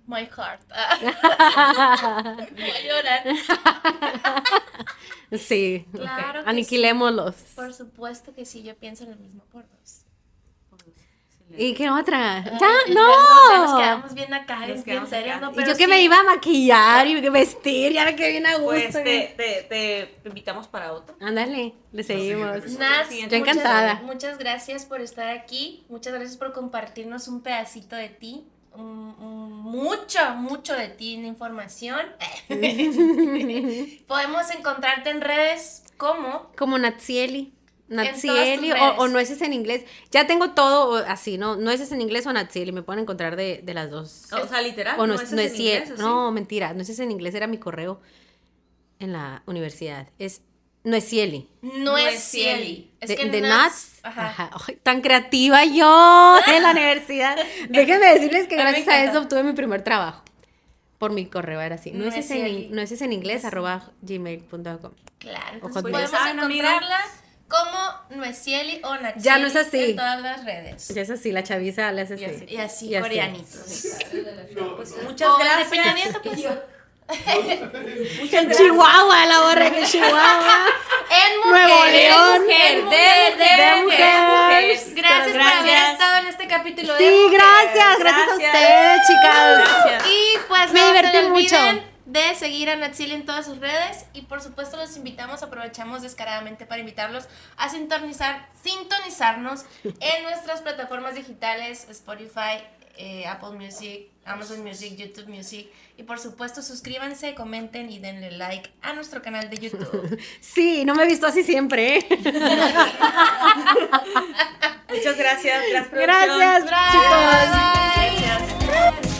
My heart. Voy a llorar. Sí. Claro que Aniquilémoslos. Por supuesto que sí, yo pienso lo mismo por dos. ¿Y qué otra? Ay, ¡Ya! ya nos- ya nos ¡No! quedamos bien acá, Nos bien serios. ¿no? Pero yo que sí, me iba a maquillar y vestir, ya me quedé bien a gusto. Pues te, te, te invitamos para otro. Ándale, le seguimos. Nats, Yo muchas- encantada. Muchas, gracias por estar aquí. Muchas gracias por compartirnos un pedacito de ti. un- un- mucho, mucho de ti en información. Podemos encontrarte en redes como Como Natsieli. Natsieli o, o nueces en inglés. Ya tengo todo así, ¿no? Nueces en inglés o Natsieli. Me pueden encontrar de, de las dos. O sea, literal. o no, es no es en inglés? No, mentira. Nueces en inglés era mi correo en la universidad. Es Cieli. No es. Es de, que de Nats-. Ajá. Ajá. Ay, tan creativa yo en la universidad. Déjenme decirles que gracias a eso obtuve mi primer trabajo. Por mi correo era así. Nueces en, nueces en inglés arroba gmail.com. Claro, entonces podemos Saben, amigos. encontrarla como Nuecieli o Natsieli Ya no es así. en todas las redes. Ya es así, la chaviza le hace Y así. Y así, Y así. coreanitos. Pues muchas O el de gracias. Peña Nieto, pues. Muchas gracias. Chihuahua, la borra que Chihuahua. En Nuevo mujeres, León. en De mujeres, mujer, de de mujeres. mujer. Gracias, por haber Gracias. estado en este capítulo de Sí, mujeres. gracias, gracias a Gracias. ustedes, chicas. Gracias. Y pues Me no divertí olviden mucho. De seguir a Natsili en todas sus redes y por supuesto los invitamos, aprovechamos descaradamente para invitarlos a sintonizar, sintonizarnos en nuestras plataformas digitales Spotify, eh, Apple Music, Amazon Music, YouTube Music y por supuesto suscríbanse, comenten y denle like a nuestro canal de YouTube. Sí, no me he visto así siempre. ¿eh? Muchas gracias. Gracias. Gracias, chicos. Bye. Gracias.